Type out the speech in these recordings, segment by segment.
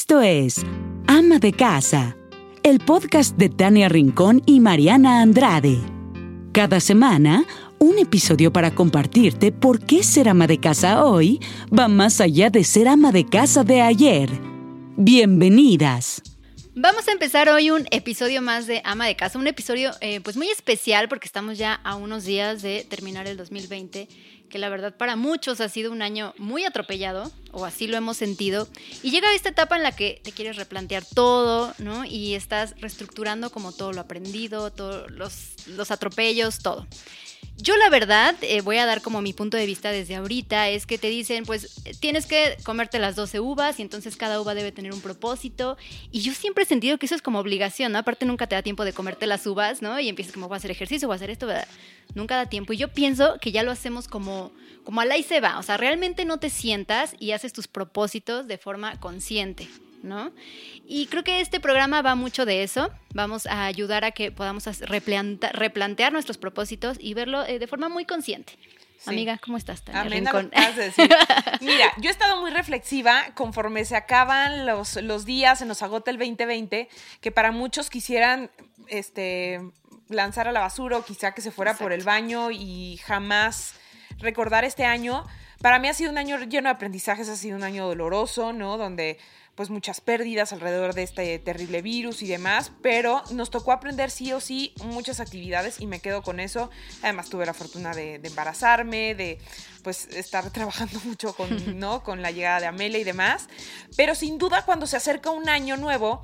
Esto es Ama de Casa, el podcast de Tania Rincón y Mariana Andrade. Cada semana, un episodio para compartirte por qué ser ama de casa hoy va más allá de ser ama de casa de ayer. Bienvenidas. Vamos a empezar hoy un episodio más de Ama de Casa, un episodio eh, pues muy especial porque estamos ya a unos días de terminar el 2020, que la verdad para muchos ha sido un año muy atropellado, o así lo hemos sentido, y llega esta etapa en la que te quieres replantear todo, ¿no? Y estás reestructurando como todo lo aprendido, todos los, los atropellos, todo. Yo la verdad, eh, voy a dar como mi punto de vista desde ahorita, es que te dicen, pues tienes que comerte las 12 uvas y entonces cada uva debe tener un propósito. Y yo siempre he sentido que eso es como obligación, ¿no? Aparte nunca te da tiempo de comerte las uvas, ¿no? Y empiezas como, voy a hacer ejercicio, voy a hacer esto, ¿verdad? nunca da tiempo. Y yo pienso que ya lo hacemos como, como a la y se va, o sea, realmente no te sientas y haces tus propósitos de forma consciente. ¿No? Y creo que este programa va mucho de eso. Vamos a ayudar a que podamos replantear nuestros propósitos y verlo eh, de forma muy consciente. Amiga, ¿cómo estás? Tania Mira, yo he estado muy reflexiva conforme se acaban los, los días, se nos agota el 2020, que para muchos quisieran este, lanzar a la basura o quizá que se fuera por el baño y jamás recordar este año. Para mí ha sido un año lleno de aprendizajes, ha sido un año doloroso, ¿no? Donde pues muchas pérdidas alrededor de este terrible virus y demás, pero nos tocó aprender sí o sí muchas actividades y me quedo con eso. Además tuve la fortuna de, embarazarme, de pues estar trabajando mucho con, ¿no? con la llegada de Amelia y demás, pero sin duda cuando se acerca un año nuevo,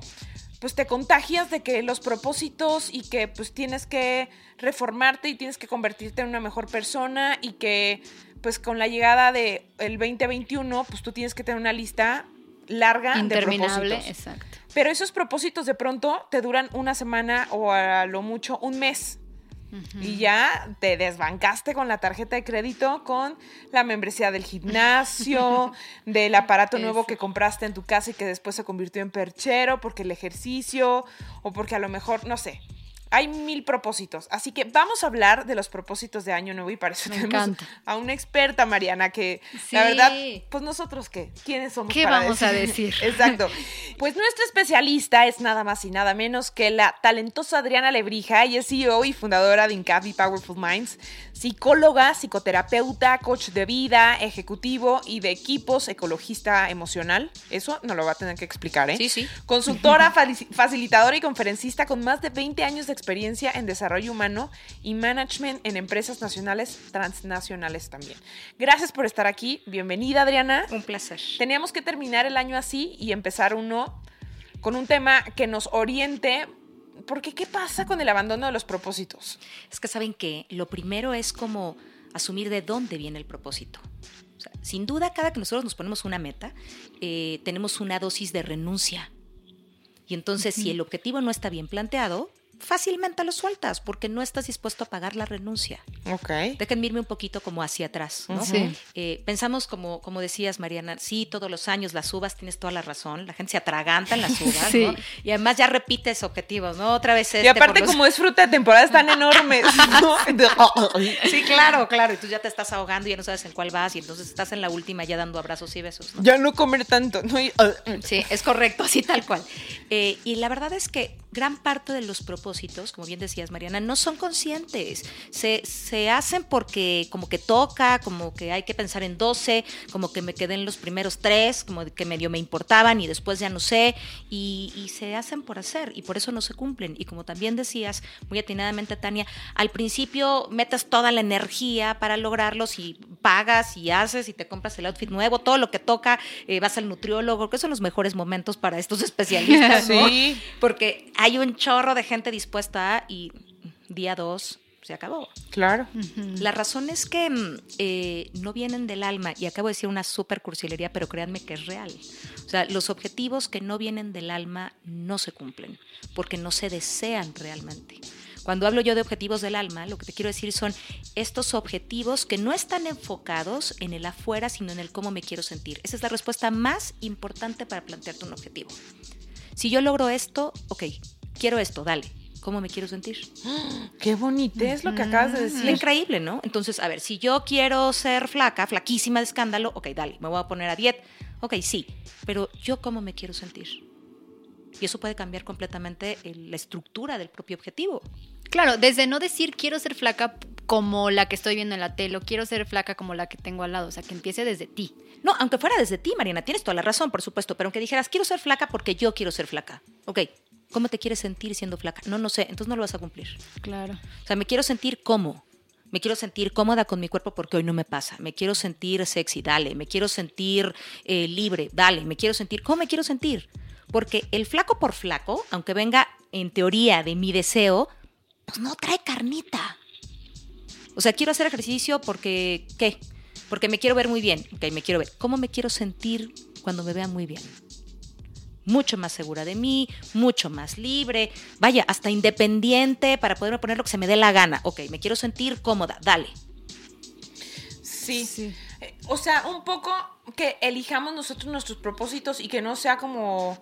pues te contagias de que los propósitos y que pues tienes que reformarte y tienes que convertirte en una mejor persona y que pues con la llegada del el 2021 pues tú tienes que tener una lista larga Interminable, de propósitos. exacto. Pero esos propósitos de pronto te duran una semana o a lo mucho un mes. Y ya te desbancaste con la tarjeta de crédito, con la membresía del gimnasio, del aparato nuevo que compraste en tu casa y que después se convirtió en perchero, porque el ejercicio, o porque a lo mejor, no sé, hay mil propósitos. Así que vamos a hablar de los propósitos de Año Nuevo y para eso tenemos a una experta, Mariana, que la verdad, pues nosotros qué, ¿quiénes somos? ¿Qué vamos a decir? Exacto. Pues nuestra especialista es nada más y nada menos que la talentosa Adriana Lebrija. Ella es CEO y fundadora de Incavi Powerful Minds, psicóloga, psicoterapeuta, coach de vida, ejecutivo y de equipos, ecologista emocional. Eso no lo va a tener que explicar, ¿eh? Sí, sí. Consultora, facilitadora y conferencista con más de 20 años de experiencia en desarrollo humano y management en empresas nacionales, transnacionales también. Gracias por estar aquí. Bienvenida, Adriana. Un placer. Teníamos que terminar el año así y empezar uno con un tema que nos oriente. Porque, ¿qué pasa con el abandono de los propósitos? Es que saben que lo primero es como asumir de dónde viene el propósito. sin duda, cada que nosotros nos ponemos una meta, eh, tenemos una dosis de renuncia. Y entonces, si el objetivo no está bien planteado, fácilmente lo sueltas porque no estás dispuesto a pagar la renuncia. Ok. Déjenme irme un poquito como hacia atrás. ¿no? Eh, pensamos, como, como decías, Mariana, sí, todos los años las uvas, tienes toda la razón. La gente se atraganta en las uvas, ¿no? Y además ya repites objetivos, ¿no? Otra vez este, Y aparte, como es fruta de temporada, están enormes. sí, claro, claro. Y tú ya te estás ahogando y ya no sabes en cuál vas. Y entonces estás en la última ya dando abrazos y besos. Ya no comer tanto. ¿no? sí, es correcto, así tal cual. Eh, y la verdad es que gran parte de los propósitos, como bien decías Mariana, no son conscientes. Se, se, hacen porque como que toca, como que hay que pensar en 12, como que me quedé en los primeros tres, como que medio me importaban y después ya no sé, y, y se hacen por hacer y por eso no se cumplen. Y como también decías muy atinadamente, Tania, al principio metas toda la energía para lograrlos y pagas y haces y te compras el outfit nuevo, todo lo que toca, eh, vas al nutriólogo, que son los mejores momentos para estos especialistas, ¿no? Sí. Porque hay un chorro de gente dispuesta y día dos se acabó. Claro. La razón es que mm, eh, no vienen del alma, y acabo de decir una super cursilería, pero créanme que es real. O sea, los objetivos que no vienen del alma no se cumplen, porque no se desean realmente. Cuando hablo yo de objetivos del alma, lo que te quiero decir son estos objetivos que no están enfocados en el afuera, sino en el cómo me quiero sentir. Esa es la respuesta más importante para plantearte un objetivo. Si yo logro esto, ok, quiero esto, dale. cómo me quiero sentir. Qué bonito es lo que acabas de decir. increíble, ¿no? Entonces, a ver, si yo quiero ser flaca, flaquísima de escándalo, ok, dale, me voy a poner a dieta. Ok, sí, pero yo cómo me quiero sentir. Y eso puede cambiar completamente la estructura del propio objetivo. Claro, desde no decir quiero ser flaca como la que estoy viendo en la tele o quiero ser flaca como la que tengo al lado, o sea, que empiece desde ti. No, aunque fuera desde ti, Mariana, tienes toda la razón, por supuesto, pero aunque dijeras, quiero ser flaca porque yo quiero ser flaca. Ok, ¿cómo te quieres sentir siendo flaca? No, no sé, entonces no lo vas a cumplir. Claro. O sea, me quiero sentir cómo. Me quiero sentir cómoda con mi cuerpo porque hoy no me pasa. Me quiero sentir sexy, dale. Me quiero sentir eh, libre, dale. Me quiero sentir. ¿Cómo me quiero sentir? Porque el flaco por flaco, aunque venga en teoría de mi deseo, pues no trae carnita. O sea, quiero hacer ejercicio porque. ¿Qué? Porque me quiero ver muy bien. Ok, me quiero ver. ¿Cómo me quiero sentir cuando me vea muy bien? Mucho más segura de mí, mucho más libre, vaya, hasta independiente para poderme poner lo que se me dé la gana. Ok, me quiero sentir cómoda, dale. Sí. Sí. Eh, O sea, un poco que elijamos nosotros nuestros propósitos y que no sea como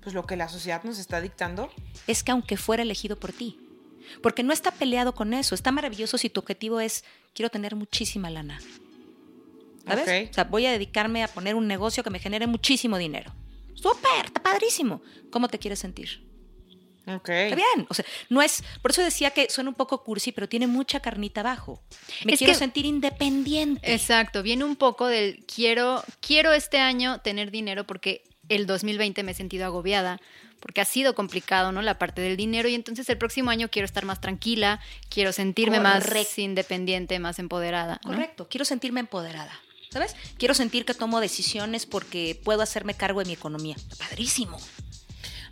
pues lo que la sociedad nos está dictando. Es que aunque fuera elegido por ti, porque no está peleado con eso, está maravilloso si tu objetivo es, quiero tener muchísima lana. ¿Sabes? Ok. O sea, voy a dedicarme a poner un negocio que me genere muchísimo dinero. Súper, está padrísimo. ¿Cómo te quieres sentir? Ok. Está bien. O sea, no es. Por eso decía que suena un poco cursi, pero tiene mucha carnita abajo. Me Es quiero que- sentir independiente. Exacto, viene un poco del quiero, quiero este año tener dinero porque el 2020 me he sentido agobiada, porque ha sido complicado, ¿no? La parte del dinero y entonces el próximo año quiero estar más tranquila, quiero sentirme más independiente, más empoderada. ¿no? Correcto. Quiero sentirme empoderada. ¿Sabes? Quiero sentir que tomo decisiones porque puedo hacerme cargo de mi economía. Padrísimo.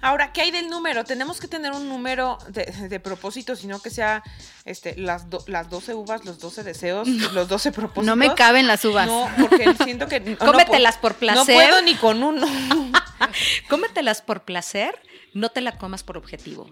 Ahora, ¿qué hay del número? Tenemos que tener un número de, de propósitos, sino que sea este, las, do- las 12 uvas, los 12 deseos, los 12 propósitos. No me caben las uvas. No, porque siento que... no Cómetelas por placer. No puedo ni con uno. Cómetelas por placer, no te la comas por objetivo.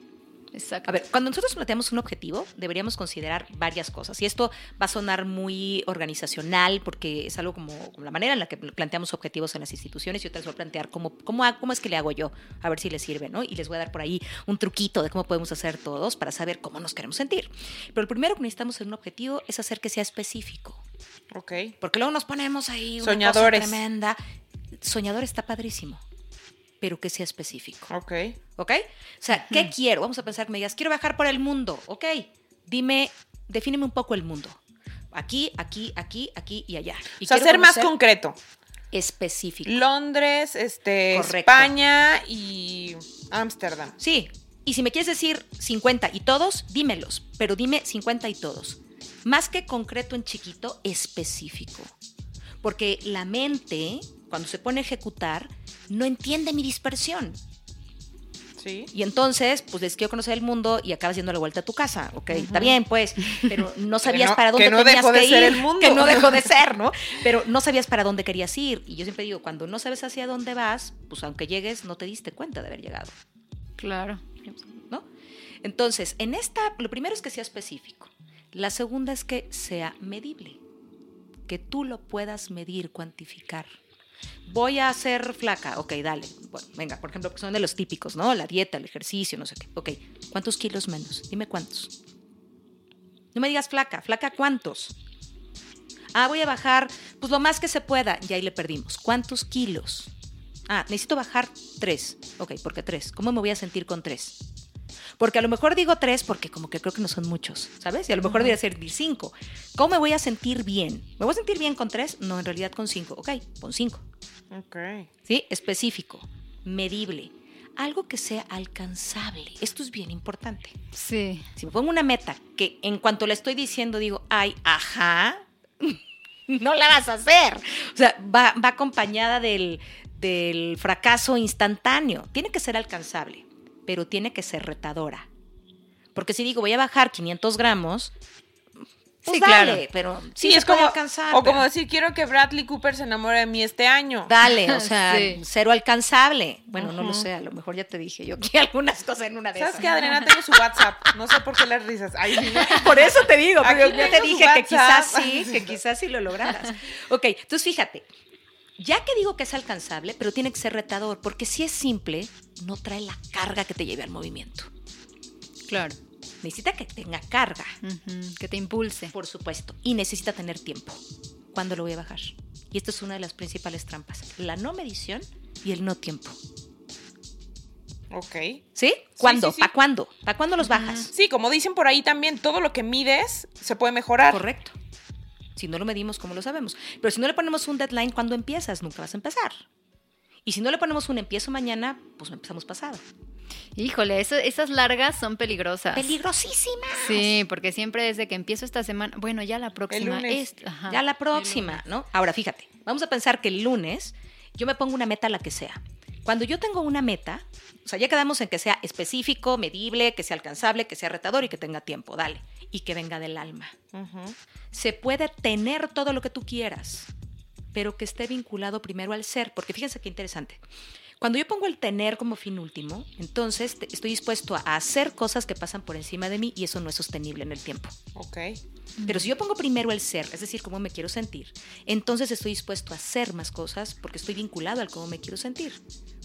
Exacto. A ver, cuando nosotros planteamos un objetivo, deberíamos considerar varias cosas. Y esto va a sonar muy organizacional, porque es algo como, como la manera en la que planteamos objetivos en las instituciones. Y yo te voy a plantear cómo, cómo, es que le hago yo, a ver si les sirve, ¿no? Y les voy a dar por ahí un truquito de cómo podemos hacer todos para saber cómo nos queremos sentir. Pero el primero que necesitamos en un objetivo es hacer que sea específico. ok. Porque luego nos ponemos ahí una Soñadores. cosa tremenda. Soñador está padrísimo, pero que sea específico. Ok. ¿Ok? O sea, ¿qué quiero? Vamos a pensar que me digas, quiero viajar por el mundo. Ok, dime, defíneme un poco el mundo. Aquí, aquí, aquí, aquí y allá. Y o sea, ser más concreto. específico. Londres, este, Correcto. España y Ámsterdam. Sí, y si me quieres decir 50 y todos, dímelos, pero dime 50 y todos. Más que concreto en chiquito, específico. Porque la mente, cuando se pone a ejecutar, no entiende mi dispersión. Sí. Y entonces, pues les quiero conocer el mundo y acabas yendo la vuelta a tu casa, ¿ok? Está bien, pues, pero no sabías no- para dónde que no tenías dejó de que ser ir, el mundo. que no dejó de ser, ¿no? Pero no sabías para dónde querías ir. Y yo siempre digo, cuando no sabes hacia dónde vas, pues aunque llegues, no te diste cuenta de haber llegado, Claro. ¿no? Entonces, en esta, lo primero es que sea específico. La segunda es que sea medible, que tú lo puedas medir, cuantificar. Voy a ser flaca, ok, dale. Bueno, venga, por ejemplo, son de los típicos, ¿no? La dieta, el ejercicio, no sé qué. Ok, ¿cuántos kilos menos? Dime cuántos. No me digas flaca, flaca cuántos. Ah, voy a bajar, pues lo más que se pueda. Y ahí le perdimos. ¿Cuántos kilos? Ah, necesito bajar tres. Ok, ¿por qué tres? ¿Cómo me voy a sentir con tres? Porque a lo mejor digo tres porque como que creo que no son muchos, ¿sabes? Y a lo mejor debería ser cinco. ¿Cómo me voy a sentir bien? ¿Me voy a sentir bien con tres? No, en realidad con cinco. Ok, con cinco. Ok. ¿Sí? Específico, medible, algo que sea alcanzable. Esto es bien importante. Sí. Si me pongo una meta que en cuanto la estoy diciendo digo, ay, ajá, no la vas a hacer. O sea, va, va acompañada del, del fracaso instantáneo. Tiene que ser alcanzable, pero tiene que ser retadora. Porque si digo, voy a bajar 500 gramos, pues Sí, dale, claro. pero sí, Sí, es como, alcanzar. o como decir, quiero que Bradley Cooper se enamore de mí este año. Dale, o sea, Sí. cero alcanzable. Bueno, no lo sé, a lo mejor ya te dije yo que algunas cosas en una de ¿Sabes esas. qué, Adriana? Tengo su WhatsApp. No sé por qué las risas. Ay. Por eso te digo, pero ya te dije que quizás sí, que quizás sí lo lograras. Ok, entonces fíjate, ya que digo que es alcanzable, pero tiene que ser retador, porque si es simple, no trae la carga que te lleve al movimiento. Claro. Necesita que tenga carga, Ujú, Que te impulse. por supuesto, y necesita tener tiempo. ¿Cuándo lo voy a bajar? Y esta es una de las principales trampas, la no medición y el no tiempo. Ok. ¿Sí? ¿Cuándo? sí, sí. ¿Para cuándo? ¿Para cuándo los bajas? Sí, como dicen por ahí también, todo lo que mides se puede mejorar. Correcto. Si no lo medimos, ¿cómo lo sabemos? Pero si no le ponemos un deadline cuando empiezas, nunca vas a empezar. Y si no le ponemos un empiezo mañana, pues empezamos pasado. Híjole, eso- esas largas son peligrosas. Peligrosísima. Sí, porque siempre desde que empiezo esta semana, bueno, ya la próxima lunes. es- ajá, ya la el próxima, lunes. ¿no? Ahora, fíjate, vamos a pensar que el lunes yo me pongo una meta la que sea. Cuando yo tengo una meta, o sea, ya quedamos en que sea específico, medible, que sea alcanzable, que sea retador y que tenga tiempo, dale. Y que venga del alma. Ujú. Se puede tener todo lo que tú quieras, pero que esté vinculado primero al ser, porque fíjense qué interesante. Cuando yo pongo el tener como fin último, entonces estoy dispuesto a hacer cosas que pasan por encima de mí y eso no es sostenible en el tiempo. Ok. Pero si yo pongo primero el ser, es decir, cómo me quiero sentir, entonces estoy dispuesto a hacer más cosas porque estoy vinculado al cómo me quiero sentir.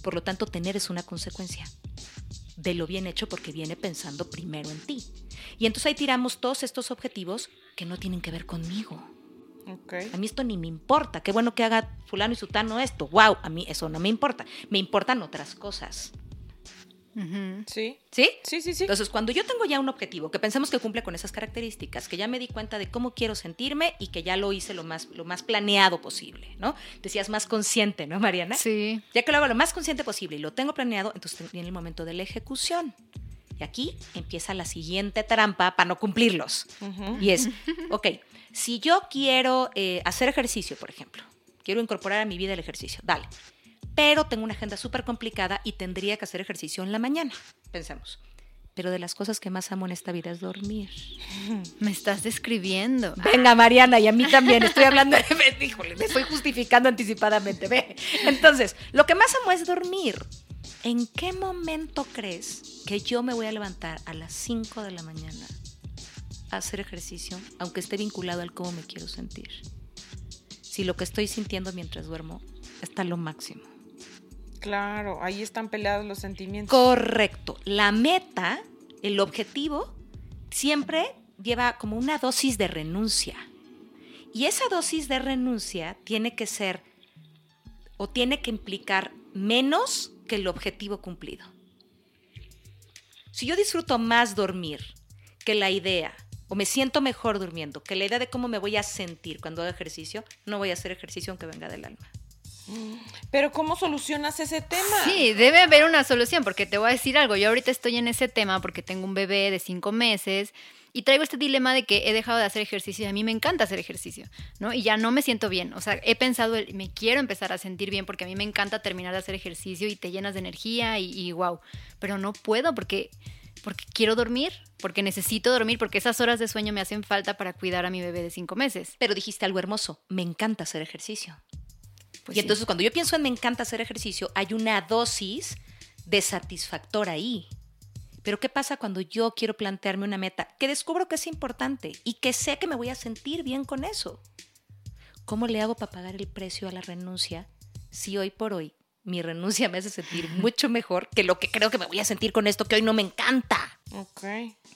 Por lo tanto, tener es una consecuencia de lo bien hecho porque viene pensando primero en ti. Y entonces ahí tiramos todos estos objetivos que no tienen que ver conmigo. A mí esto ni me importa. Qué bueno que haga fulano y sutano esto. Wow, a mí eso no me importa. Me importan otras cosas. Sí. ¿Sí? Sí, sí, sí. Entonces, cuando yo tengo ya un objetivo que pensemos que cumple con esas características, que ya me di cuenta de cómo quiero sentirme y que ya lo hice lo más, lo más planeado posible, ¿no? Decías más consciente, ¿no, Mariana? Sí. Ya que lo hago lo más consciente posible y lo tengo planeado, entonces viene el momento de la ejecución. Y aquí empieza la siguiente trampa para no cumplirlos. Ujú. Y es, ok, si yo quiero eh, hacer ejercicio, por ejemplo, quiero incorporar a mi vida el ejercicio, dale. Pero tengo una agenda súper complicada y tendría que hacer ejercicio en la mañana. Pensemos. Pero de las cosas que más amo en esta vida es dormir. Me estás describiendo. Venga, Mariana, y a mí también. Estoy hablando, de, híjole, me estoy justificando anticipadamente. Ve. Entonces, lo que más amo es dormir. ¿En qué momento crees que yo me voy a levantar a las 5 de la mañana a hacer ejercicio, aunque esté vinculado al cómo me quiero sentir? Si lo que estoy sintiendo mientras duermo está lo máximo. Claro, ahí están peleados los sentimientos. Correcto. La meta, el objetivo, siempre lleva como una dosis de renuncia. Y esa dosis de renuncia tiene que ser o tiene que implicar menos que el objetivo cumplido. Si yo disfruto más dormir que la idea, o me siento mejor durmiendo, que la idea de cómo me voy a sentir cuando hago ejercicio, no voy a hacer ejercicio aunque venga del alma. Pero ¿cómo solucionas ese tema? Sí, debe haber una solución, porque te voy a decir algo. Yo ahorita estoy en ese tema porque tengo un bebé de cinco meses y traigo este dilema de que he dejado de hacer ejercicio y a mí me encanta hacer ejercicio, ¿no? Y ya no me siento bien. O sea, he pensado, el- me quiero empezar a sentir bien porque a mí me encanta terminar de hacer ejercicio y te llenas de energía y, y wow. Pero no puedo porque, porque quiero dormir, porque necesito dormir, porque esas horas de sueño me hacen falta para cuidar a mi bebé de cinco meses. Pero dijiste algo hermoso, me encanta hacer ejercicio. Pues y sí. entonces cuando yo pienso en me encanta hacer ejercicio, hay una dosis de satisfactor ahí. Pero ¿qué pasa cuando yo quiero plantearme una meta que descubro que es importante y que sé que me voy a sentir bien con eso? ¿Cómo le hago para pagar el precio a la renuncia si hoy por hoy mi renuncia me hace sentir mucho mejor que lo que creo que me voy a sentir con esto que hoy no me encanta? Ok.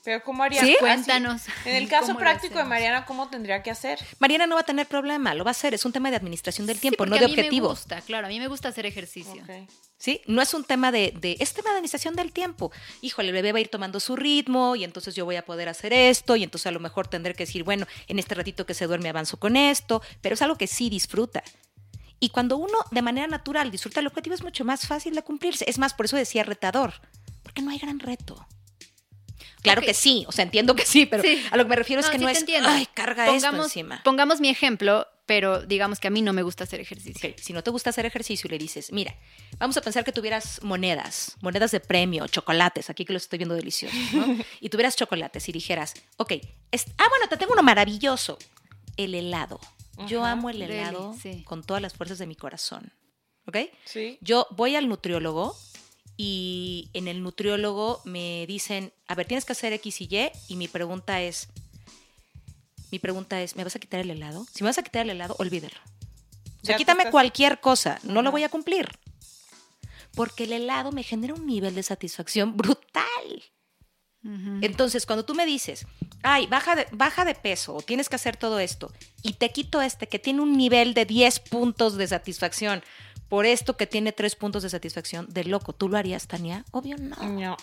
Pero ¿cómo harías? ¿Sí? Así, Cuéntanos. En el caso ¿Cómo lo práctico de? Mariana, ¿cómo tendría que hacer? Mariana no va a tener problema, lo va a hacer, es un tema de administración del Sí, tiempo, no de a mí objetivo. Me gusta, claro, a mí me gusta hacer ejercicio. Ok. ¿Sí? No es un tema de, de, es tema de administración del tiempo. Híjole, el bebé va a ir tomando su ritmo y entonces yo voy a poder hacer esto y entonces a lo mejor tendré que decir, bueno, en este ratito que se duerme avanzo con esto, pero es algo que sí disfruta. Y cuando uno de manera natural disfruta el objetivo es mucho más fácil de cumplirse. Es más, por eso decía retador, porque no hay gran reto. Claro que sí, o sea, entiendo que sí, pero Sí. a lo que me refiero es No, que sí no es, entiendo. ay, carga esto pongamos, encima. Pongamos mi ejemplo, pero digamos que a mí no me gusta hacer ejercicio. Ok, Si no te gusta hacer ejercicio y le dices, mira, vamos a pensar que tuvieras monedas, monedas de premio, chocolates, aquí que los estoy viendo deliciosos, ¿no? y tuvieras chocolates y dijeras, ok, es- ah, bueno, te tengo uno maravilloso, el helado. Yo Ajá, amo el deli, helado sí. con todas las fuerzas de mi corazón, ¿ok? Sí. Yo voy al nutriólogo y en el nutriólogo me dicen, a ver, tienes que hacer X y Y, y mi pregunta es, mi pregunta es, ¿me vas a quitar el helado? Si me vas a quitar el helado, olvídalo. O sea, quítame estás- cualquier cosa, no lo voy a cumplir. Porque el helado me genera un nivel de satisfacción brutal. Entonces, cuando tú me dices, ay, baja de, baja de peso o tienes que hacer todo esto, y te quito este que tiene un nivel de 10 puntos de satisfacción por esto que tiene 3 puntos de satisfacción, de loco, ¿tú lo harías, Tania? Obvio no. No.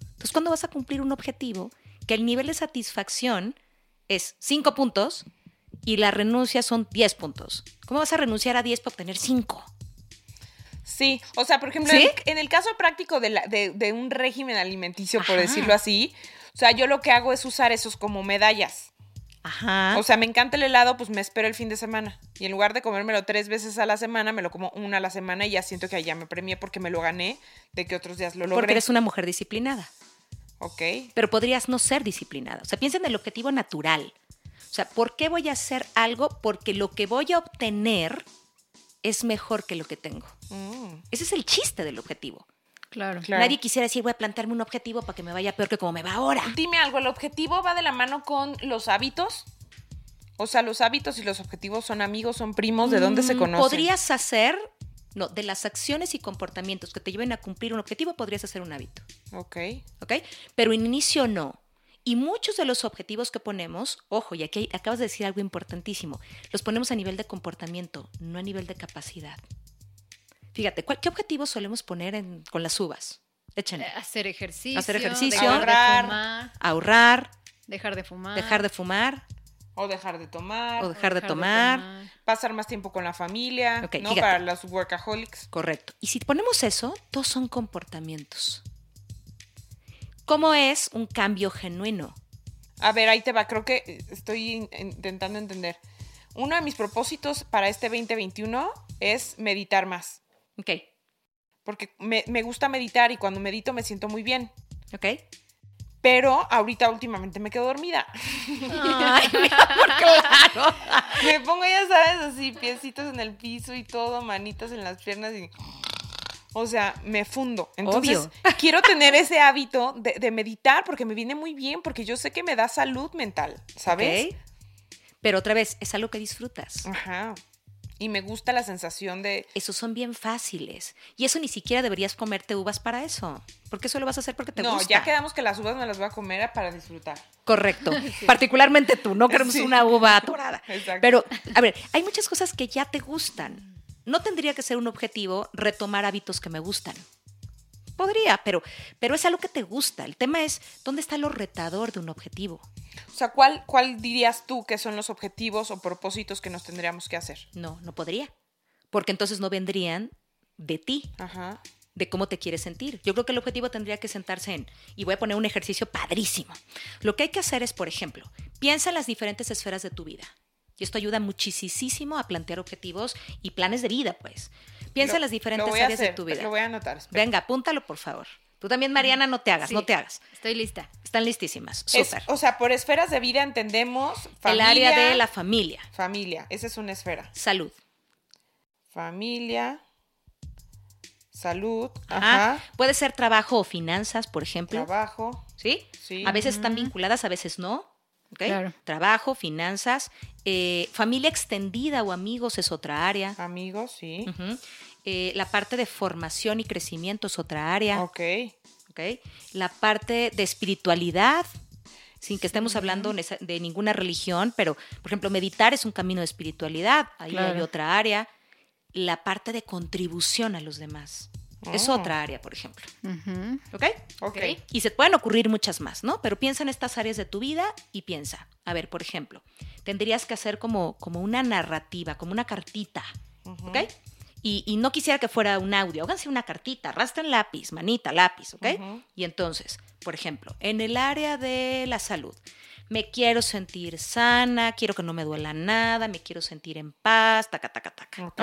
Entonces, ¿cuándo vas a cumplir un objetivo que el nivel de satisfacción es 5 puntos y la renuncia son 10 puntos? ¿Cómo vas a renunciar a 10 para obtener 5? Sí, o sea, por ejemplo, ¿Sí? en, el, en el caso práctico de, la- de- de un régimen alimenticio, por Ajá. decirlo así, o sea, yo lo que hago es usar esos como medallas. Ajá. O sea, me encanta el helado, pues me espero el fin de semana. Y en lugar de comérmelo tres veces a la semana, me lo como una a la semana y ya siento que ya me premié porque me lo gané de que otros días lo logré. porque eres una mujer disciplinada. Ok. pero podrías no ser disciplinada. O sea, piensa en el objetivo natural. O sea, ¿por qué voy a hacer algo? Porque lo que voy a obtener es mejor que lo que tengo. Mm, Ese es el chiste del objetivo. Claro. claro. Nadie quisiera decir, voy a plantearme un objetivo para que me vaya peor que como me va ahora. Dime algo, ¿el objetivo va de la mano con los hábitos? O sea, los hábitos y los objetivos son amigos, son primos, ¿de dónde se Mm, conocen? Podrías hacer, no, de las acciones y comportamientos que te lleven a cumplir un objetivo, podrías hacer un hábito. Ok. ¿ok? Pero en inicio no. Y muchos de los objetivos que ponemos, ojo, y aquí acabas de decir algo importantísimo, los ponemos a nivel de comportamiento, no a nivel de capacidad. Fíjate, ¿cuál- ¿qué objetivos solemos poner en- con las uvas? Échenle. Eh, Hacer ejercicio. Hacer ejercicio. Dejar Ahorrar. de fumar. Ahorrar, Dejar de fumar. dejar de fumar O dejar de tomar. o dejar de tomar. pasar más tiempo con la familia, Ok, ¿no? fíjate. Para los workaholics. Correcto. Y si ponemos eso, todos son comportamientos. ¿Cómo es un cambio genuino? A ver, ahí te va, creo que estoy in- intentando entender. Uno de mis propósitos para este 2021 es meditar más, Ok, porque me, me gusta meditar y cuando medito me siento muy bien. ok. Pero ahorita últimamente me quedo dormida. Ay, claro. me pongo, ya sabes, así, piecitos en el piso y todo, manitas en las piernas y... O sea, me fundo. Entonces, Obvio. quiero tener ese hábito de, de meditar porque me viene muy bien, porque yo sé que me da salud mental, ¿sabes? Pero otra vez, es algo que disfrutas. Ajá. Y me gusta la sensación de... Esos son bien fáciles. Y eso ni siquiera deberías comerte uvas para eso. Porque eso lo vas a hacer porque te no, gusta. ya quedamos que las uvas me las voy a comer para disfrutar. Correcto. Particularmente tú, no queremos Sí. una uva atorada. Exacto. Pero, a ver, hay muchas cosas que ya te gustan. No tendría que ser un objetivo retomar hábitos que me gustan. Podría, pero, pero es algo que te gusta. El tema es, ¿dónde está lo retador de un objetivo? O sea, ¿cuál, ¿cuál dirías tú que son los objetivos o propósitos que nos tendríamos que hacer? No, no podría. Porque entonces no vendrían de ti. Ajá. de cómo te quieres sentir. Yo creo que el objetivo tendría que sentarse en, y voy a poner un ejercicio padrísimo. Lo que hay que hacer es, por ejemplo, piensa en las diferentes esferas de tu vida. Y esto ayuda muchísimo a plantear objetivos y planes de vida, pues. Piensa Lo- en las diferentes áreas de tu vida. Lo voy a anotar. espera. Venga, apúntalo, por favor. Tú también, Mariana, no te hagas, Sí, no te hagas. Estoy lista. Están listísimas. Es- Súper. o sea, por esferas de vida entendemos El familia, área de la familia, familia. Esa es una esfera. salud. Familia, salud, Ajá. ajá, Puede ser trabajo o finanzas, por ejemplo. trabajo, ¿Sí? Sí. A veces están vinculadas, a veces no. ¿Ok? Claro. Trabajo, finanzas, eh, familia extendida o amigos es otra área. amigos, sí. Eh, la parte de formación y crecimiento es otra área. Ok. ¿ok? La parte de espiritualidad, sin que estemos hablando de ninguna religión, pero, por ejemplo, meditar es un camino de espiritualidad. Ahí hay otra área. La parte de contribución a los demás. Es Oh. otra área, por ejemplo. Ujú. ¿Ok? Ok. Y se pueden ocurrir muchas más, ¿no? Pero piensa en estas áreas de tu vida y piensa, a ver, por ejemplo, tendrías que hacer como, como una narrativa, como una cartita, ¿ok? Y, y no quisiera que fuera un audio, háganse una cartita, arrastren lápiz, manita, lápiz, ¿ok? Y entonces, por ejemplo, en el área de la salud, me quiero sentir sana, quiero que no me duela nada, me quiero sentir en paz, taca, taca, taca. ¿no?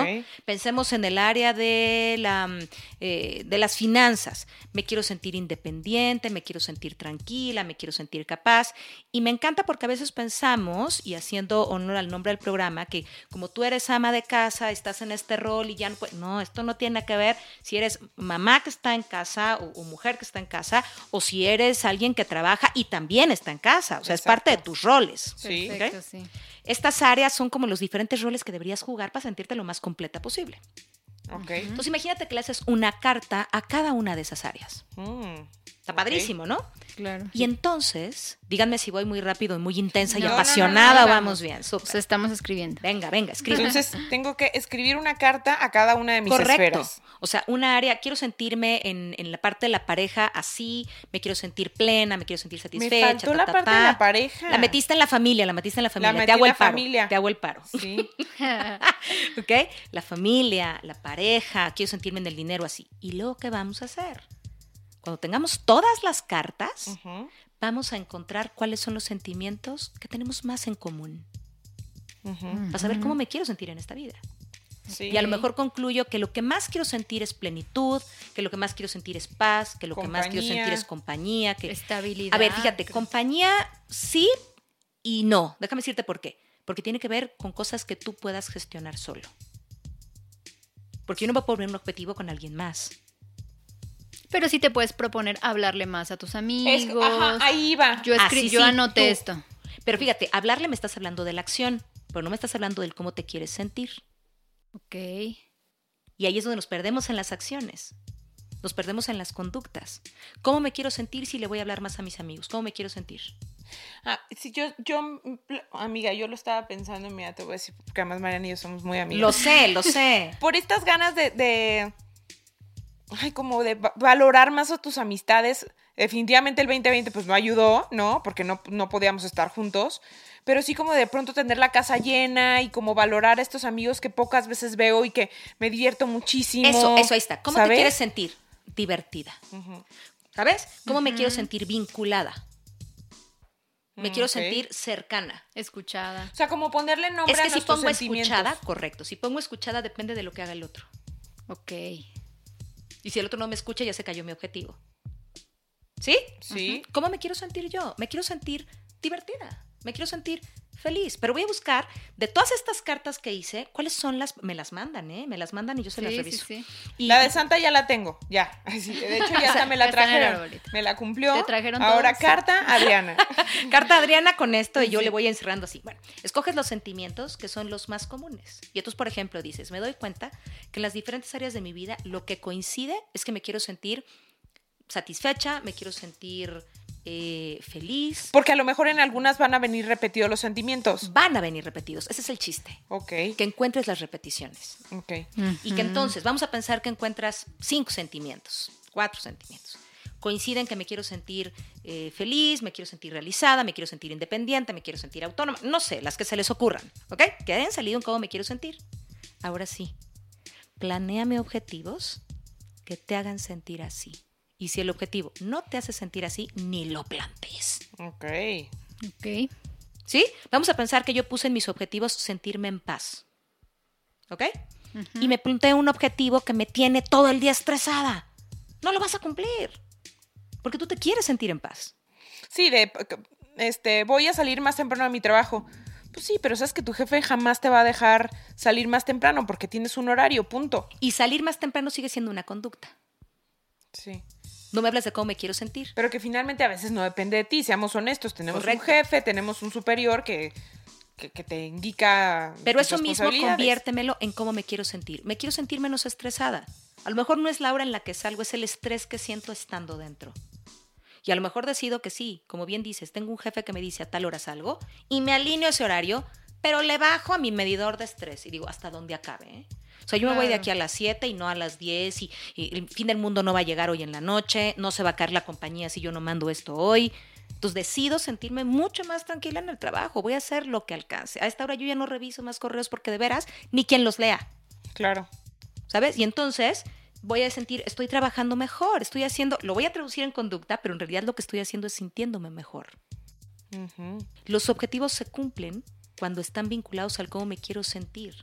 Pensemos en el área de, la, mm, eh, de las finanzas. Me quiero sentir independiente, me quiero sentir tranquila, me quiero sentir capaz. Y me encanta porque a veces pensamos, y haciendo honor al nombre del programa, que como tú eres ama de casa, estás en este rol y ya no puedes... No, esto no tiene que ver si eres mamá que está en casa o, o mujer que está en casa, o si eres alguien que trabaja y también está en casa. O sea, es parte de Exacto. tus roles. Sí. Perfecto, sí. Estas áreas son como los diferentes roles que deberías jugar para sentirte lo más completa posible. Ok. Entonces imagínate que le haces una carta a cada una de esas áreas. Mm. Está padrísimo, ¿no? Claro. Y entonces, díganme si voy muy rápido y muy intensa y No, no, no, apasionada no, o no, vamos bien. Súper. sea, estamos escribiendo. Venga, venga, escribe. Entonces, tengo que escribir una carta a cada una de mis Correcto. esferas. O sea, una área, quiero sentirme en, en la parte de la pareja así, me quiero sentir plena, me quiero sentir Me satisfecha. faltó ta, la ta, parte ta. de la pareja. La metiste en la familia, la metiste en la familia. metí te hago en el la paro. familia. Te hago el paro. Sí. ¿Ok? La familia, la pareja, quiero sentirme en el dinero así. ¿Y luego qué vamos a hacer? Cuando tengamos todas las cartas, vamos a encontrar cuáles son los sentimientos que tenemos más en común. ujú, Para saber cómo me quiero sentir en esta vida. sí. Y a lo mejor concluyo que lo que más quiero sentir es plenitud, que lo que más quiero sentir es paz, que lo que más quiero sentir es compañía. Que... Estabilidad. A ver, fíjate, compañía sí y no. Déjame decirte por qué. Porque tiene que ver con cosas que tú puedas gestionar solo. Porque yo no voy a poner un objetivo con alguien más. Pero sí te puedes proponer hablarle más a tus Es- amigos. ajá, ahí va. Yo, escri- Así yo sí, anoté tú. esto. Pero fíjate, hablarle me estás hablando de la acción, pero no me estás hablando del cómo te quieres sentir. Ok. Y ahí es donde nos perdemos en las acciones. Nos perdemos en las conductas. ¿Cómo me quiero sentir si le voy a hablar más a mis amigos? ¿Cómo me quiero sentir? Ah, sí, yo, yo, amiga, yo lo estaba pensando, mira, te voy a decir, porque además Mariana y yo somos muy amigas. Lo sé, lo sé. Por estas ganas de, de ay, como de va- valorar más a tus amistades. Definitivamente el 2020 pues no ayudó, ¿no? Porque no, no podíamos estar juntos. Pero sí como de pronto tener la casa llena y como valorar a estos amigos que pocas veces veo y que me divierto muchísimo. Eso, eso ahí está. ¿Cómo te quieres sentir? Divertida. ¿Sabes? ¿Cómo me quiero sentir vinculada? Me Mm, quiero sentir cercana. Escuchada. O sea, como ponerle nombre Es a que si nuestros pongo escuchada, correcto. Si pongo escuchada depende de lo que haga el otro. Ok. Y si el otro no me escucha, ya se cayó mi objetivo. ¿Sí? Sí. ¿Cómo me quiero sentir yo? Me quiero sentir divertida. Me quiero sentir feliz. Pero voy a buscar de todas estas cartas que hice, ¿cuáles son las? Me las mandan, ¿eh? Me las mandan y yo se las Sí, sí, reviso. sí. Y- La de Santa ya la tengo, ya. Ay, sí, de hecho, ya hasta me la trajeron. Me la cumplió. ¿Te trajeron Ahora todos? carta, Adriana. Carta Adriana con esto y yo le voy encerrando así. Bueno, escoges los sentimientos que son los más comunes. Y entonces, por ejemplo, dices, me doy cuenta que en las diferentes áreas de mi vida lo que coincide es que me quiero sentir satisfecha, me quiero sentir eh, feliz. Porque a lo mejor en algunas van a venir repetidos los sentimientos. Van a venir repetidos. Ese es el chiste. Ok, Que encuentres las repeticiones. ok. Y que entonces vamos a pensar que encuentras cinco sentimientos, cuatro sentimientos. Coinciden que me quiero sentir eh, feliz, me quiero sentir realizada, me quiero sentir independiente, me quiero sentir autónoma, no sé, las que se les ocurran, ¿ok? Que hayan salido en cómo me quiero sentir. Ahora sí, planéame objetivos que te hagan sentir así. Y si el objetivo no te hace sentir así, ni lo plantees. Ok. Ok. ¿Sí? Vamos a pensar que yo puse en mis objetivos sentirme en paz. ¿Ok? Y me planteé un objetivo que me tiene todo el día estresada. No lo vas a cumplir. Porque tú te quieres sentir en paz. Sí, de este, voy a salir más temprano a mi trabajo. Pues sí, pero sabes que tu jefe jamás te va a dejar salir más temprano porque tienes un horario, punto. Y salir más temprano sigue siendo una conducta. Sí. No me hablas de cómo me quiero sentir. Pero que finalmente a veces no depende de ti, seamos honestos. Tenemos Correcto. un jefe, tenemos un superior que, que, que te indica. Pero eso mismo conviértemelo en cómo me quiero sentir. Me quiero sentir menos estresada. A lo mejor no es la hora en la que salgo, es el estrés que siento estando dentro. Y a lo mejor decido que sí, como bien dices, tengo un jefe que me dice a tal hora salgo y me alineo ese horario, pero le bajo a mi medidor de estrés y digo hasta dónde acabe. ¿eh? O sea, yo me voy de aquí a las 7 y no a las 10 y, y el fin del mundo no va a llegar hoy en la noche, no se va a caer la compañía si yo no mando esto hoy. Entonces decido sentirme mucho más tranquila en el trabajo, voy a hacer lo que alcance. A esta hora yo ya no reviso más correos porque de veras ni quien los lea. Claro. ¿sabes? Y entonces voy a sentir, estoy trabajando mejor, estoy haciendo, lo voy a traducir en conducta, pero en realidad lo que estoy haciendo es sintiéndome mejor. Los objetivos se cumplen cuando están vinculados al cómo me quiero sentir.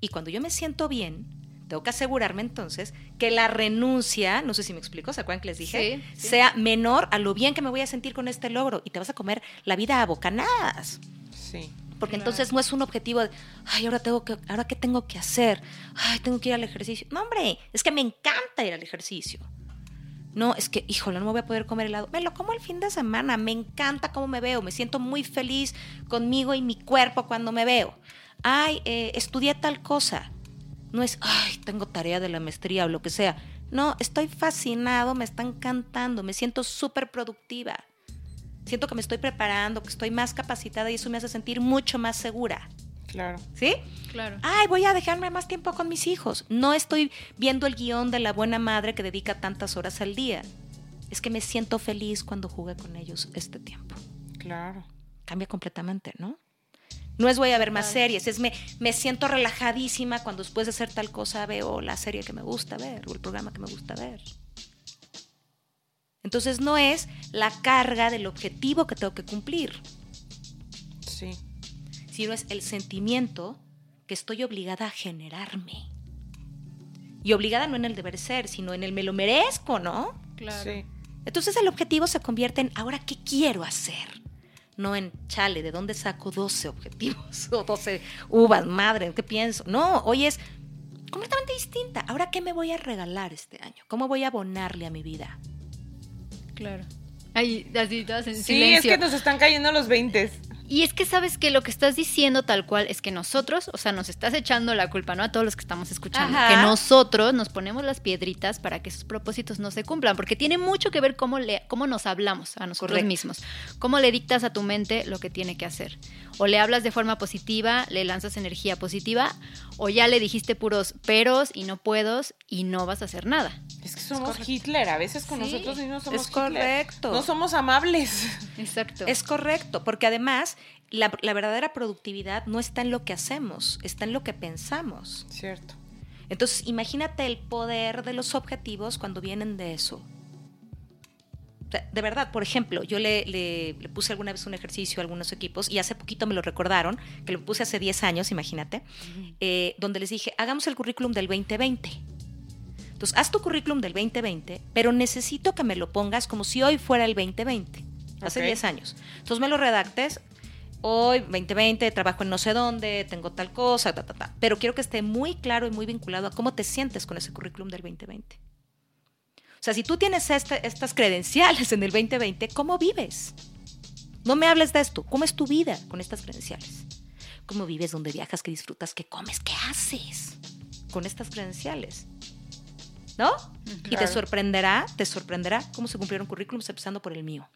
Y cuando yo me siento bien, tengo que asegurarme entonces que la renuncia, no sé si me explico, ¿se acuerdan que les dije? Sí, sí. Sea menor a lo bien que me voy a sentir con este logro y te vas a comer la vida a bocanadas. Sí. Porque entonces no es un objetivo de, ay, ahora tengo que, ahora qué tengo que hacer, ay, tengo que ir al ejercicio. No, hombre, es que me encanta ir al ejercicio. No, es que, híjole, no me voy a poder comer helado. Me lo como el fin de semana, me encanta cómo me veo, me siento muy feliz conmigo y mi cuerpo cuando me veo. Ay, eh, estudié tal cosa. No es, ay, tengo tarea de la maestría o lo que sea. No, estoy fascinado, me está encantando, me siento súper productiva. Siento que me estoy preparando, que estoy más capacitada y eso me hace sentir mucho más segura. Claro. ¿Sí? Claro. Ay, voy a dejarme más tiempo con mis hijos. No estoy viendo el guion de la buena madre que dedica tantas horas al día. Es que me siento feliz cuando jugué con ellos este tiempo. Claro. Cambia completamente, ¿no? No es voy a ver más Claro. series, es me, me siento relajadísima cuando después de hacer tal cosa veo la serie que me gusta ver o el programa que me gusta ver. Entonces no es la carga del objetivo que tengo que cumplir, Sí. Sino es el sentimiento que estoy obligada a generarme. Y obligada no en el deber ser, sino en el me lo merezco, ¿no? Claro. Sí. Entonces el objetivo se convierte en ahora qué quiero hacer. No en chale, ¿de dónde saco 12 objetivos? O 12 uvas, madre, ¿qué pienso? No, hoy es completamente distinta. Ahora qué me voy a regalar este año? ¿Cómo voy a abonarle a mi vida? Claro. Ay, así todas en Sí, silencio. es que nos están cayendo los 20. Y es que sabes que lo que estás diciendo tal cual es que nosotros, o sea, nos estás echando la culpa, ¿no? A todos los que estamos escuchando. Ajá. Que nosotros nos ponemos las piedritas para que esos propósitos no se cumplan. Porque tiene mucho que ver cómo, le, cómo nos hablamos a nosotros Correcto. mismos. Cómo le dictas a tu mente lo que tiene que hacer. O le hablas de forma positiva, le lanzas energía positiva, o ya le dijiste puros peros y no puedos y no vas a hacer nada. Es que somos Hitler, a veces con Sí, nosotros mismos somos es Hitler. correcto. No somos amables. Exacto. Es correcto, porque además la, la verdadera productividad no está en lo que hacemos, está en lo que pensamos. Cierto. Entonces, imagínate el poder de los objetivos cuando vienen de eso. O sea, de verdad, por ejemplo, yo le, le- le puse alguna vez un ejercicio a algunos equipos y hace poquito me lo recordaron, que lo puse hace 10 años, imagínate, eh, donde les dije, hagamos el currículum del 2020. Entonces, haz tu currículum del 2020, pero necesito que me lo pongas como si hoy fuera el 2020, hace Ok. 10 años. Entonces, me lo redactes. Hoy, 2020, trabajo en no sé dónde, tengo tal cosa, ta, ta, ta. Pero quiero que esté muy claro y muy vinculado a cómo te sientes con ese currículum del 2020. O sea, si tú tienes este- estas credenciales en el 2020, ¿cómo vives? No me hables de esto. ¿Cómo es tu vida con estas credenciales? ¿Cómo vives? ¿Dónde viajas? ¿Qué disfrutas? ¿Qué comes? ¿Qué haces con estas credenciales? ¿No? Y te sorprenderá, te sorprenderá cómo se cumplieron currículums empezando por el mío.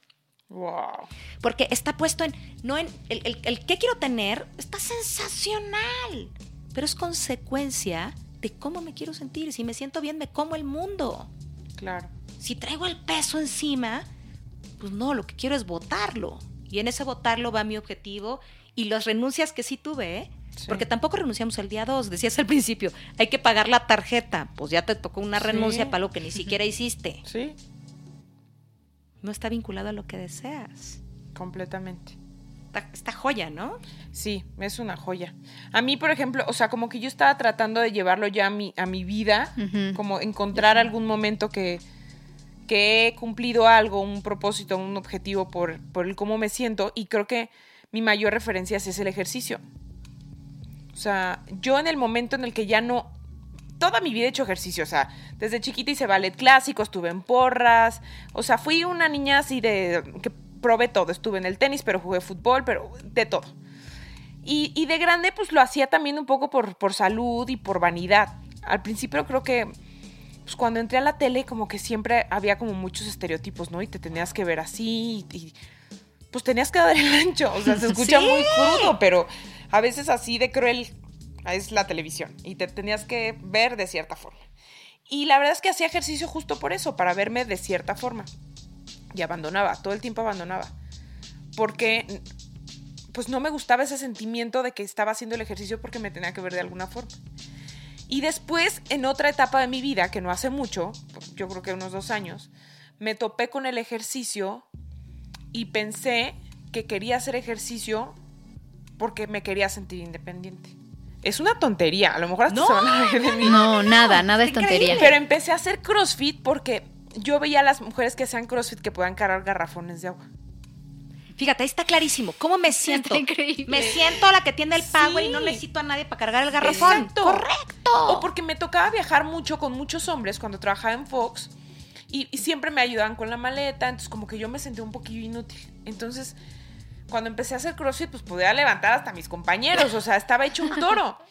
Wow. Porque está puesto en, no en, el, el, el qué quiero tener, está sensacional, pero es consecuencia de cómo me quiero sentir. Si me siento bien, me como el mundo. Claro. Si traigo el peso encima, pues no, lo que quiero es votarlo. Y en ese votarlo va mi objetivo y las renuncias que sí tuve, ¿eh? Sí. Porque tampoco renunciamos el día 2, decías al principio, hay que pagar la tarjeta, pues ya te tocó una Sí. renuncia para lo que ni siquiera hiciste. Sí, No está vinculado a lo que deseas. completamente. Esta joya, ¿no? Sí, es una joya. A mí, por ejemplo, o sea, como que yo estaba tratando de llevarlo ya a mi, a mi vida, como encontrar algún momento que, que he cumplido algo, un propósito, un objetivo por, por el cómo me siento, y creo que mi mayor referencia es el ejercicio. O sea, yo en el momento en el que ya no... Toda mi vida he hecho ejercicio, o sea, desde chiquita hice ballet clásico, estuve en porras, o sea, fui una niña así de... que probé todo, estuve en el tenis, pero jugué fútbol, pero de todo. Y, y de grande, pues lo hacía también un poco por, por salud y por vanidad. Al principio creo que, pues cuando entré a la tele, como que siempre había como muchos estereotipos, ¿no? Y te tenías que ver así y, y, pues tenías que dar el ancho. O sea, se escucha Sí. muy crudo, pero a veces así de cruel es la televisión. Y te tenías que ver de cierta forma. Y la verdad es que hacía ejercicio justo por eso, para verme de cierta forma. Y abandonaba, todo el tiempo abandonaba. Porque pues no me gustaba ese sentimiento de que estaba haciendo el ejercicio porque me tenía que ver de alguna forma. Y después, en otra etapa de mi vida, que no hace mucho, yo creo que unos dos años, me topé con el ejercicio y pensé que quería hacer ejercicio porque me quería sentir independiente. Es una tontería, a lo mejor hasta No, se van a reír de mí. No, nada, nada es tontería. Pero empecé a hacer CrossFit porque yo veía a las mujeres que hacían CrossFit que puedan cargar garrafones de agua. Fíjate, ahí está clarísimo. ¿Cómo me siento? increíble. Me siento la que tiene el power y no necesito a nadie para cargar el garrafón. Exacto. Correcto. O porque me tocaba viajar mucho con muchos hombres cuando trabajaba en Fox y, y siempre me ayudaban con la maleta, entonces como que yo me sentía un poquillo inútil. Entonces, cuando empecé a hacer CrossFit, pues podía levantar hasta mis compañeros, o sea, estaba hecho un toro.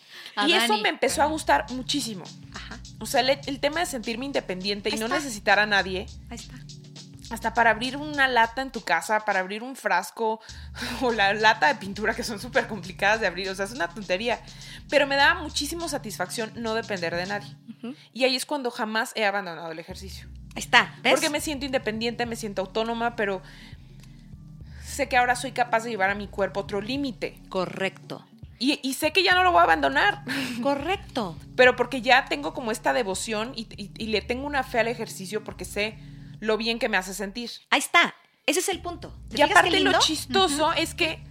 Y eso me empezó a gustar muchísimo. Ajá. O sea, el, el tema de sentirme independiente y no está. necesitar a nadie, Ahí está. hasta para abrir una lata en tu casa, para abrir un frasco o la lata de pintura que son súper complicadas de abrir, o sea, es una tontería. Pero me daba muchísima satisfacción no depender de nadie. Y ahí es cuando jamás he abandonado el ejercicio. Ahí está. ¿Ves? Porque me siento independiente, me siento autónoma, pero sé que ahora soy capaz de llevar a mi cuerpo otro límite. Correcto. Y, y sé que ya no lo voy a abandonar. Correcto. pero porque ya tengo como esta devoción y, y- y le tengo una fe al ejercicio porque sé lo bien que me hace sentir. Ahí está. Ese es el punto. ¿Te Y aparte lo chistoso es que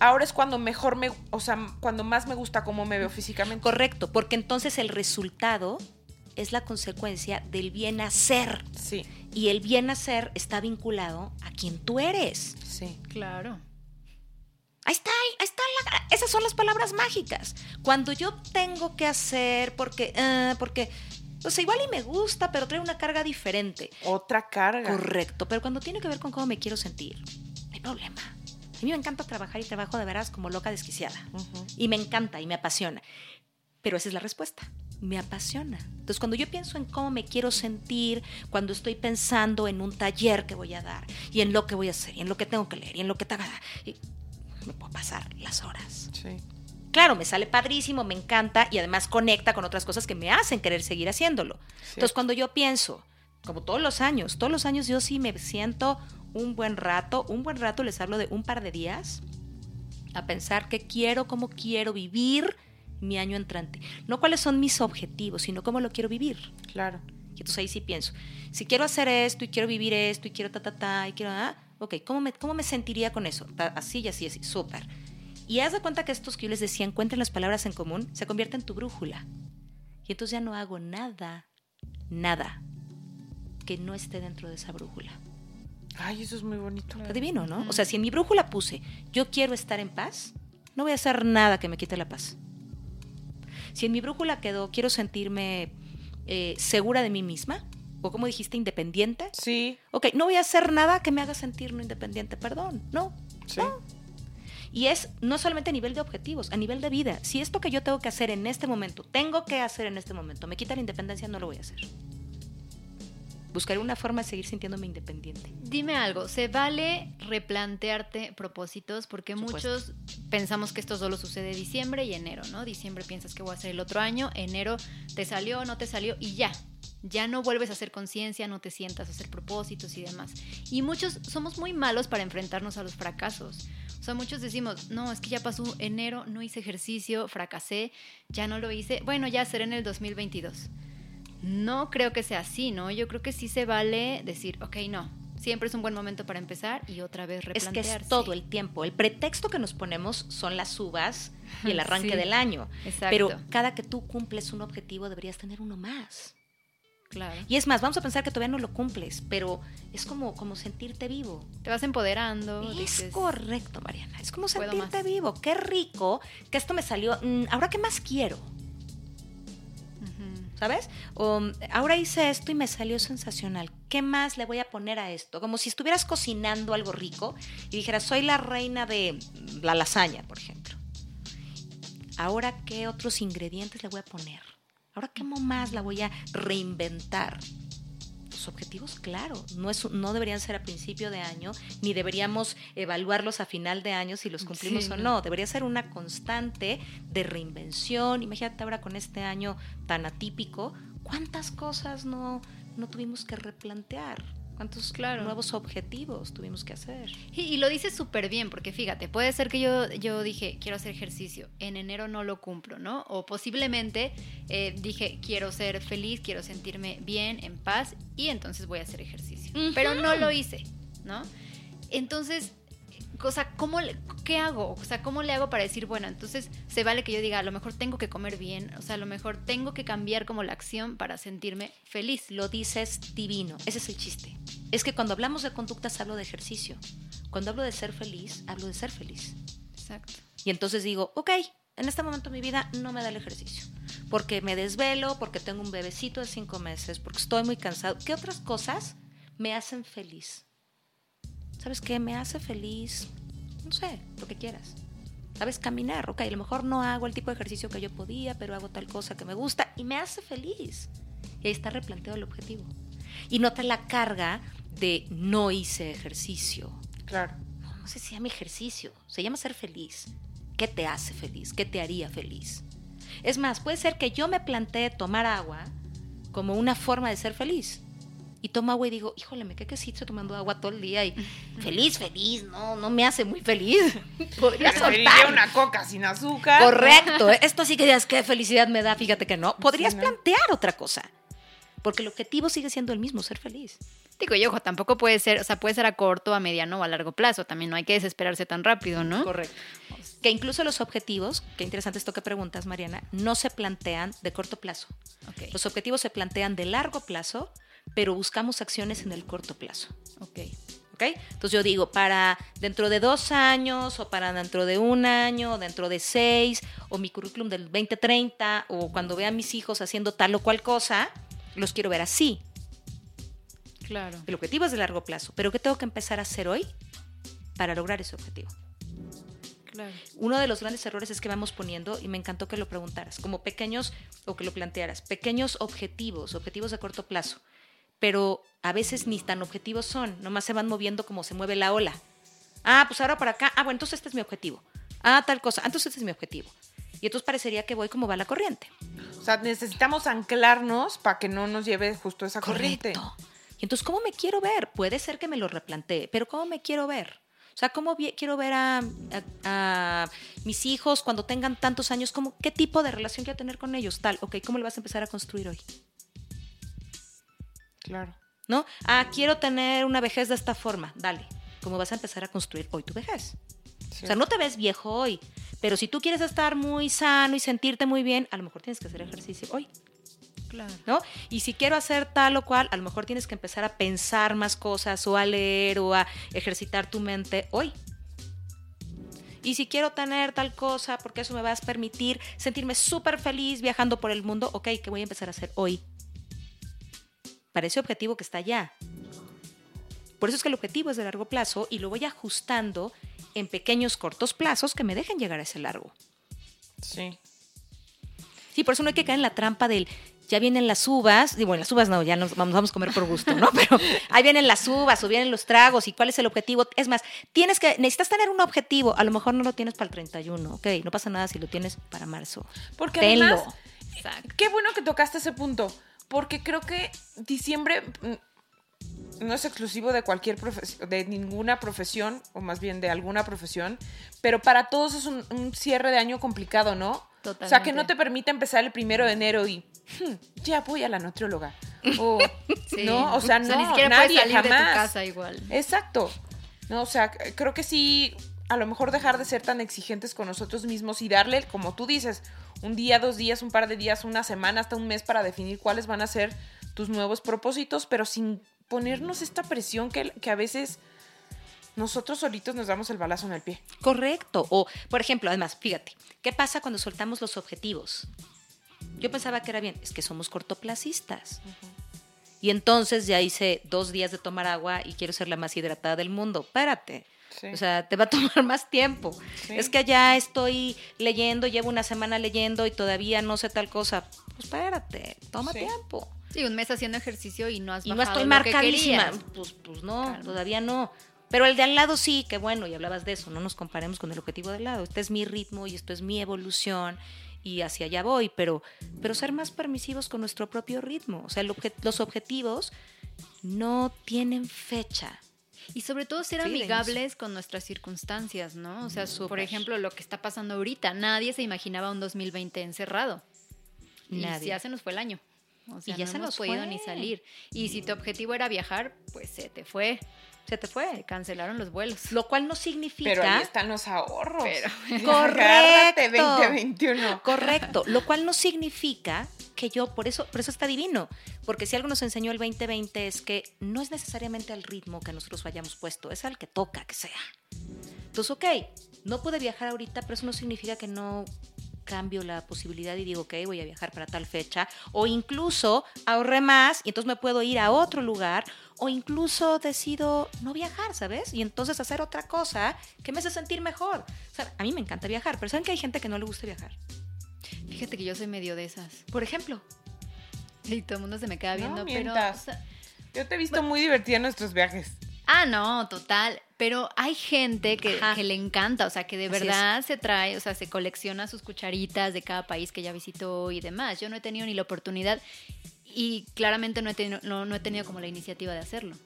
ahora es cuando mejor me, o sea, cuando más me gusta cómo me veo físicamente. Correcto, porque entonces el resultado es la consecuencia del bien hacer. Sí, Y el bien hacer está vinculado a quien tú eres. sí. Claro. Ahí está, ahí está. la- esas son las palabras mágicas. Cuando yo tengo que hacer, porque, ah, porque, pues igual y me gusta, pero trae una carga diferente. Otra carga. Correcto, pero cuando tiene que ver con cómo me quiero sentir, no hay problema. A mí me encanta trabajar y trabajo de veras como loca desquiciada. Y me encanta y me apasiona. Pero esa es la respuesta. Me apasiona. Entonces, cuando yo pienso en cómo me quiero sentir, cuando estoy pensando en un taller que voy a dar, y en lo que voy a hacer, y en lo que tengo que leer, y en lo que tengo y me puedo pasar las horas. Sí. Claro, me sale padrísimo, me encanta y además conecta con otras cosas que me hacen querer seguir haciéndolo. Entonces, cuando yo pienso, como todos los años, todos los años yo sí me siento un buen rato, un buen rato les hablo de un par de días, a pensar qué quiero, cómo quiero vivir mi año entrante. No cuáles son mis objetivos, sino cómo lo quiero vivir. Claro. Y entonces ahí sí pienso, si quiero hacer esto y quiero vivir esto y quiero ta, ta, ta, y quiero, ah, ok, ¿cómo me, cómo me sentiría con eso? Así y así, así, súper. Y haz de cuenta que estos que yo les decía, encuentren las palabras en común, se convierte en tu brújula. Y entonces ya no hago nada, nada que no esté dentro de esa brújula. Ay, eso es muy bonito. Está divino, ¿no? O sea, si en mi brújula puse, yo quiero estar en paz, no voy a hacer nada que me quite la paz. Si en mi brújula quedó, quiero sentirme eh, segura de mí misma, o como dijiste, independiente, Sí, ok, no voy a hacer nada que me haga sentir no independiente, perdón, no. sí. Y es no solamente a nivel de objetivos, a nivel de vida. Si esto que yo tengo que hacer en este momento, tengo que hacer en este momento, me quita la independencia, no lo voy a hacer. Buscaré una forma de seguir sintiéndome independiente. Dime algo, ¿se vale replantearte propósitos? Porque Por supuesto. muchos pensamos que esto solo sucede diciembre y enero, ¿no? Diciembre piensas que voy a hacer el otro año, enero te salió, no te salió y ya. Ya no vuelves a hacer conciencia, no te sientas a hacer propósitos y demás. Y muchos somos muy malos para enfrentarnos a los fracasos. O sea, muchos decimos, no, es que ya pasó enero, no hice ejercicio, fracasé, ya no lo hice, bueno, ya seré en el 2022. No creo que sea así, ¿no? Yo creo que sí se vale decir, ok, no, siempre es un buen momento para empezar y otra vez Es replantearse. que es todo el tiempo. El pretexto que nos ponemos son las uvas y el arranque Sí. del año. Exacto. Pero cada que tú cumples un objetivo deberías tener uno más. Claro. Y es más, vamos a pensar que todavía no lo cumples, pero es como, como sentirte vivo. Te vas empoderando. Es dices, correcto, Mariana. Es como sentirte vivo. Qué rico que esto me salió. Mm, Ahora, ¿qué más quiero? ¿Sabes? O, ahora hice esto y me salió sensacional. ¿Qué más le voy a poner a esto? Como si estuvieras cocinando algo rico y dijeras, soy la reina de la lasaña, por ejemplo. Ahora, ¿qué otros ingredientes le voy a poner? Ahora, ¿qué más la voy a reinventar? Los objetivos, claro, no, es, no deberían ser a principio de año, ni deberíamos evaluarlos a final de año si los cumplimos Sí, o no. no. Debería ser una constante de reinvención. Imagínate ahora con este año tan atípico, ¿cuántas cosas no, no tuvimos que replantear? ¿Cuántos Claro. nuevos objetivos tuvimos que hacer? Y, y lo dices súper bien, porque fíjate, puede ser que yo, yo dije, quiero hacer ejercicio, en enero no lo cumplo, ¿no? O posiblemente eh, dije, quiero ser feliz, quiero sentirme bien, en paz, y entonces voy a hacer ejercicio. Pero no lo hice, ¿no? Entonces, o sea, ¿cómo, ¿qué hago? O sea, ¿cómo le hago para decir, bueno, entonces se vale que yo diga, a lo mejor tengo que comer bien, o sea, a lo mejor tengo que cambiar como la acción para sentirme feliz? Lo dices divino. Ese es el chiste. Es que cuando hablamos de conductas hablo de ejercicio. Cuando hablo de ser feliz, hablo de ser feliz. Exacto. Y entonces digo, ok, en este momento de mi vida no me da el ejercicio. Porque me desvelo, porque tengo un bebecito de cinco meses, porque estoy muy cansado. ¿Qué otras cosas me hacen feliz? ¿Sabes qué? Me hace feliz, no sé, lo que quieras. ¿Sabes? Caminar, ok, a lo mejor no hago el tipo de ejercicio que yo podía, pero hago tal cosa que me gusta y me hace feliz. Y ahí está replanteado el objetivo. Y no te la carga de no hice ejercicio. Claro. No, no sé si se llama ejercicio, se llama ser feliz. ¿Qué te hace feliz? ¿Qué te haría feliz? Es más, puede ser que yo me plantee tomar agua como una forma de ser feliz. Y tomo agua y digo, híjole, me quedé que sí estoy tomando agua todo el día y feliz, feliz, no, no me hace muy feliz. Podría soltar. una coca sin azúcar. Correcto, ¿eh? esto sí que digas qué felicidad me da, fíjate que no. Podrías Sí, ¿no? plantear otra cosa. Porque el objetivo sigue siendo el mismo, ser feliz. Digo, y ojo, tampoco puede ser, o sea, puede ser a corto, a mediano o a largo plazo. También no hay que desesperarse tan rápido, ¿no? Correcto. Que incluso los objetivos, qué interesante esto que preguntas, Mariana, no se plantean de corto plazo. Los objetivos se plantean de largo plazo, pero buscamos acciones en el corto plazo. ok. ¿Ok? Entonces yo digo, para dentro de dos años, o para dentro de un año, o dentro de seis, o mi currículum del 2030, o cuando vea a mis hijos haciendo tal o cual cosa, los quiero ver así. Claro. El objetivo es de largo plazo, pero ¿qué tengo que empezar a hacer hoy para lograr ese objetivo? Claro. Uno de los grandes errores es que vamos poniendo, y me encantó que lo preguntaras, como pequeños, o que lo plantearas, pequeños objetivos, objetivos de corto plazo, pero a veces ni tan objetivos son, nomás se van moviendo como se mueve la ola. Ah, pues ahora para acá, ah, bueno, entonces este es mi objetivo. Ah, tal cosa, ah, entonces este es mi objetivo. Y entonces parecería que voy como va la corriente. O sea, necesitamos anclarnos para que no nos lleve justo esa corriente. Correcto. Y entonces, ¿cómo me quiero ver? Puede ser que me lo replantee, pero ¿cómo me quiero ver? O sea, ¿cómo quiero ver a, a- a mis hijos cuando tengan tantos años? ¿Cómo, ¿Qué tipo de relación quiero tener con ellos? Tal, ok, ¿cómo le vas a empezar a construir hoy? Claro. ¿No? Ah, quiero tener una vejez de esta forma. Dale, ¿cómo vas a empezar a construir hoy tu vejez? Sí. O sea, no te ves viejo hoy, pero si tú quieres estar muy sano y sentirte muy bien, a lo mejor tienes que hacer ejercicio hoy. Claro. ¿no? Y si quiero hacer tal o cual, a lo mejor tienes que empezar a pensar más cosas o a leer o a ejercitar tu mente hoy. Y si quiero tener tal cosa, porque eso me va a permitir sentirme súper feliz viajando por el mundo, ok, ¿qué voy a empezar a hacer hoy? Para ese objetivo que está allá. Por eso es que el objetivo es de largo plazo y lo voy ajustando en pequeños cortos plazos que me dejen llegar a ese largo. Sí. Sí, por eso no hay que caer en la trampa del ya vienen las uvas, digo, bueno, las uvas no, ya nos vamos, vamos a comer por gusto, ¿no? Pero ahí vienen las uvas o vienen los tragos y cuál es el objetivo. Es más, tienes que, necesitas tener un objetivo, a lo mejor no lo tienes para el 31, ok, no pasa nada si lo tienes para marzo. Porque Tenlo. además, Exacto. qué bueno que tocaste ese punto. Porque creo que diciembre mm, no es exclusivo de cualquier profesión, de ninguna profesión, o más bien de alguna profesión, pero para todos es un, un cierre de año complicado, ¿no? O sea, que Totalmente. no te permite empezar el primero de enero y "Hmm, ya voy a la nutrióloga. O, Sí. No, o sea, no, ni siquiera nadie salir de tu jamás. casa igual. Exacto. No, o sea, creo que sí, a lo mejor dejar de ser tan exigentes con nosotros mismos y darle, como tú dices, un día, dos días, un par de días, una semana, hasta un mes para definir cuáles van a ser tus nuevos propósitos, pero sin ponernos esta presión que, que a veces nosotros solitos nos damos el balazo en el pie. Correcto. O, por ejemplo, además, fíjate, ¿qué pasa cuando soltamos los objetivos? Yo pensaba que era bien, es que somos cortoplacistas. Y entonces ya hice dos días de tomar agua y quiero ser la más hidratada del mundo. Espérate. Sí. O sea, te va a tomar más tiempo. Sí. Es que ya estoy leyendo, llevo una semana leyendo y todavía no sé tal cosa. Pues espérate, toma Sí. tiempo. Sí, un mes haciendo ejercicio y no has Y no bajado estoy que marcadísima. Pues, pues no, Calma. todavía no. Pero el de al lado sí, que bueno, y hablabas de eso, no nos comparemos con el objetivo del lado. Este es mi ritmo y esto es mi evolución y hacia allá voy, pero, pero ser más permisivos con nuestro propio ritmo. O sea, el obje- los objetivos no tienen fecha. Y sobre todo ser Sí, amigables con nuestras circunstancias, ¿no? O sea, por Súper. ejemplo, lo que está pasando ahorita. Nadie se imaginaba un 2020 encerrado. Y Nadie. ya se nos fue el año. O sea, ya no se hemos nos podido fue. ni salir. Y si tu objetivo era viajar, pues se te fue. Se te fue. cancelaron los vuelos. Lo cual no significa. Pero ahí están los ahorros. Pero- Correcto. 2021. Correcto, lo cual no significa que yo, por eso, por eso está divino, porque si algo nos enseñó el 2020 es que no es necesariamente al ritmo que nosotros hayamos puesto, es al que toca que sea. Entonces, ok, no pude viajar ahorita, pero eso no significa que no cambio la posibilidad y digo, ok, voy a viajar para tal fecha, o incluso ahorré más y entonces me puedo ir a otro lugar, o incluso decido no viajar, ¿sabes? Y entonces hacer otra cosa que me hace sentir mejor. O sea, a mí me encanta viajar, pero ¿saben que hay gente que no le gusta viajar? Fíjate que yo soy medio de esas. Por ejemplo, Y todo el mundo se me queda No viendo, pero... mientas. o sea, Yo te he visto muy divertida en nuestros viajes. Ah, no, total. Pero hay gente que, le encanta, o sea, que de verdad se trae, o sea, se colecciona sus cucharitas de cada país que ya visitó y demás. Yo no he tenido ni la oportunidad y claramente no he tenido, no, no he tenido como la iniciativa de hacerlo.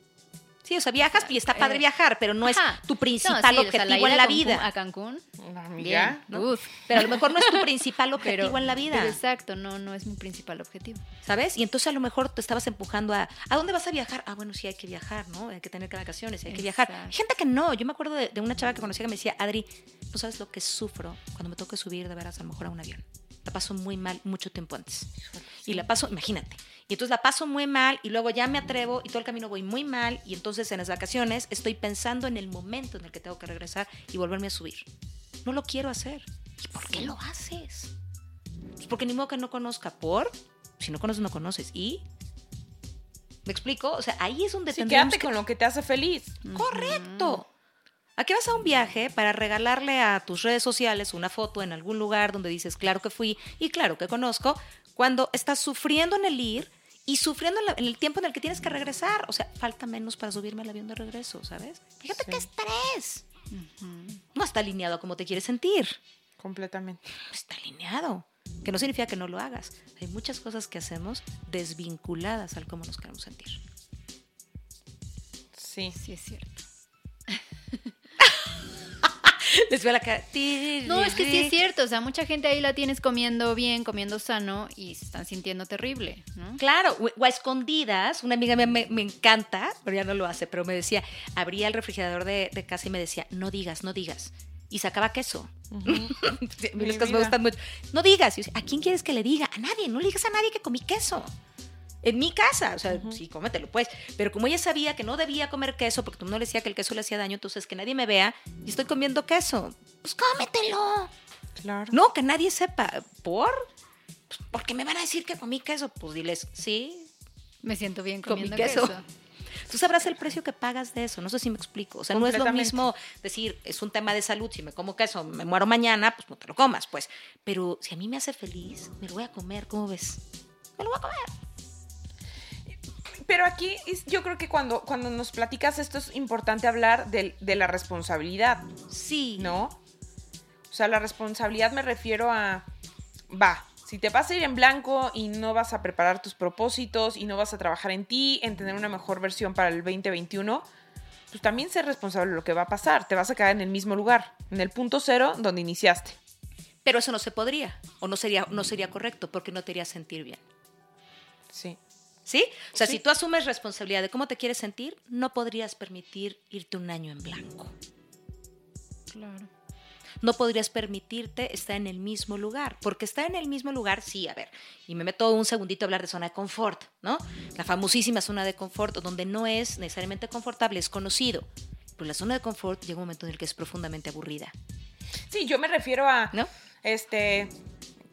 Sí, o sea, viajas y está padre Eh, viajar, pero no es tu No, principal sí, o sea, objetivo en la vida. A Cancún, Amiga. bien. ¿no? Uf. Pero a lo mejor no es tu principal objetivo Pero, en la vida. pero exacto, no, no es mi principal objetivo. ¿Sabes? Y entonces a lo mejor te estabas empujando a ¿a dónde vas a viajar? Ah, bueno, sí hay que viajar, ¿no? Hay que tener vacaciones, hay que viajar. Hay gente que no. Yo me acuerdo de, de una chava que conocía que me decía, Adri, no sabes lo que sufro cuando me toque subir de veras a lo mejor a un avión. La paso muy mal mucho tiempo antes. Y la paso, imagínate. Y entonces la paso muy mal y luego ya me atrevo y todo el camino voy muy mal y entonces en las vacaciones estoy pensando en el momento en el que tengo que regresar y volverme a subir. No lo quiero hacer. ¿Y por qué lo haces? Pues porque ni modo que no conozca. ¿Por? Si no conoces, no conoces. ¿Y? ¿Me explico? O sea, ahí es donde Sí, quédate que... con lo que te hace feliz. Correcto. ¿A qué vas a un viaje para regalarle a tus redes sociales una foto en algún lugar donde dices, claro que fui y claro que conozco, cuando estás sufriendo en el ir y sufriendo en, el tiempo en el que tienes que regresar? O sea, falta menos para subirme al avión de regreso, ¿sabes? Fíjate Sí. qué estrés. No está alineado a cómo te quieres sentir. Completamente. No está alineado. Que no significa que no lo hagas. Hay muchas cosas que hacemos desvinculadas al cómo nos queremos sentir. Sí. Sí, es cierto. Les veo la cara. No, es que sí es cierto. O sea, mucha gente ahí la tienes comiendo bien, comiendo sano y se están sintiendo terrible, ¿no? Claro, o a escondidas, una amiga mía me, me encanta, pero ya no lo hace, pero me decía, abría el refrigerador de, de casa y me decía, no digas, no digas. Y sacaba queso. Mí Mi los quesos me gustan mucho. No digas. Y yo decía, ¿A quién quieres que le diga? A nadie. No le digas a nadie que comí queso. En mi casa. O sea, sí, cómetelo, pues. Pero como ella sabía que no debía comer queso porque tú no le decía que el queso le hacía daño, entonces que nadie me vea y estoy comiendo queso. Pues cómetelo. Claro. No, que nadie sepa. ¿Por? Pues, porque me van a decir que comí queso. Pues diles, sí, Me siento bien comiendo queso. queso. Tú sabrás el precio que pagas de eso. No sé si me explico. O sea, no es lo mismo decir, es un tema de salud. Si me como queso, me muero mañana, pues no te lo comas, pues. Pero si a mí me hace feliz, me lo voy a comer. ¿Cómo ves? Me lo voy a comer. Pero aquí es- yo creo que cuando, cuando nos platicas esto es importante hablar de, la responsabilidad, Sí. ¿no? O sea, la responsabilidad me refiero a, va, si te vas a ir en blanco y no vas a preparar tus propósitos y no vas a trabajar en ti, en tener una mejor versión para el 2021, pues también ser responsable de lo que va a pasar. Te vas a quedar en el mismo lugar, en el punto cero donde iniciaste. Pero eso no se podría. O no sería, no sería correcto porque no te haría sentir bien. Sí. ¿Sí? O sea, Sí. si tú asumes responsabilidad de cómo te quieres sentir, no podrías permitir irte un año en blanco. Claro. no podrías permitirte estar en el mismo lugar. Porque estar en el mismo lugar, sí, a ver, y me meto un segundito a hablar de zona de confort, ¿no? La famosísima zona de confort, donde no es necesariamente confortable, es conocido. Pero la zona de confort llega un momento en el que es profundamente aburrida, Sí, yo me refiero a, ¿no? este,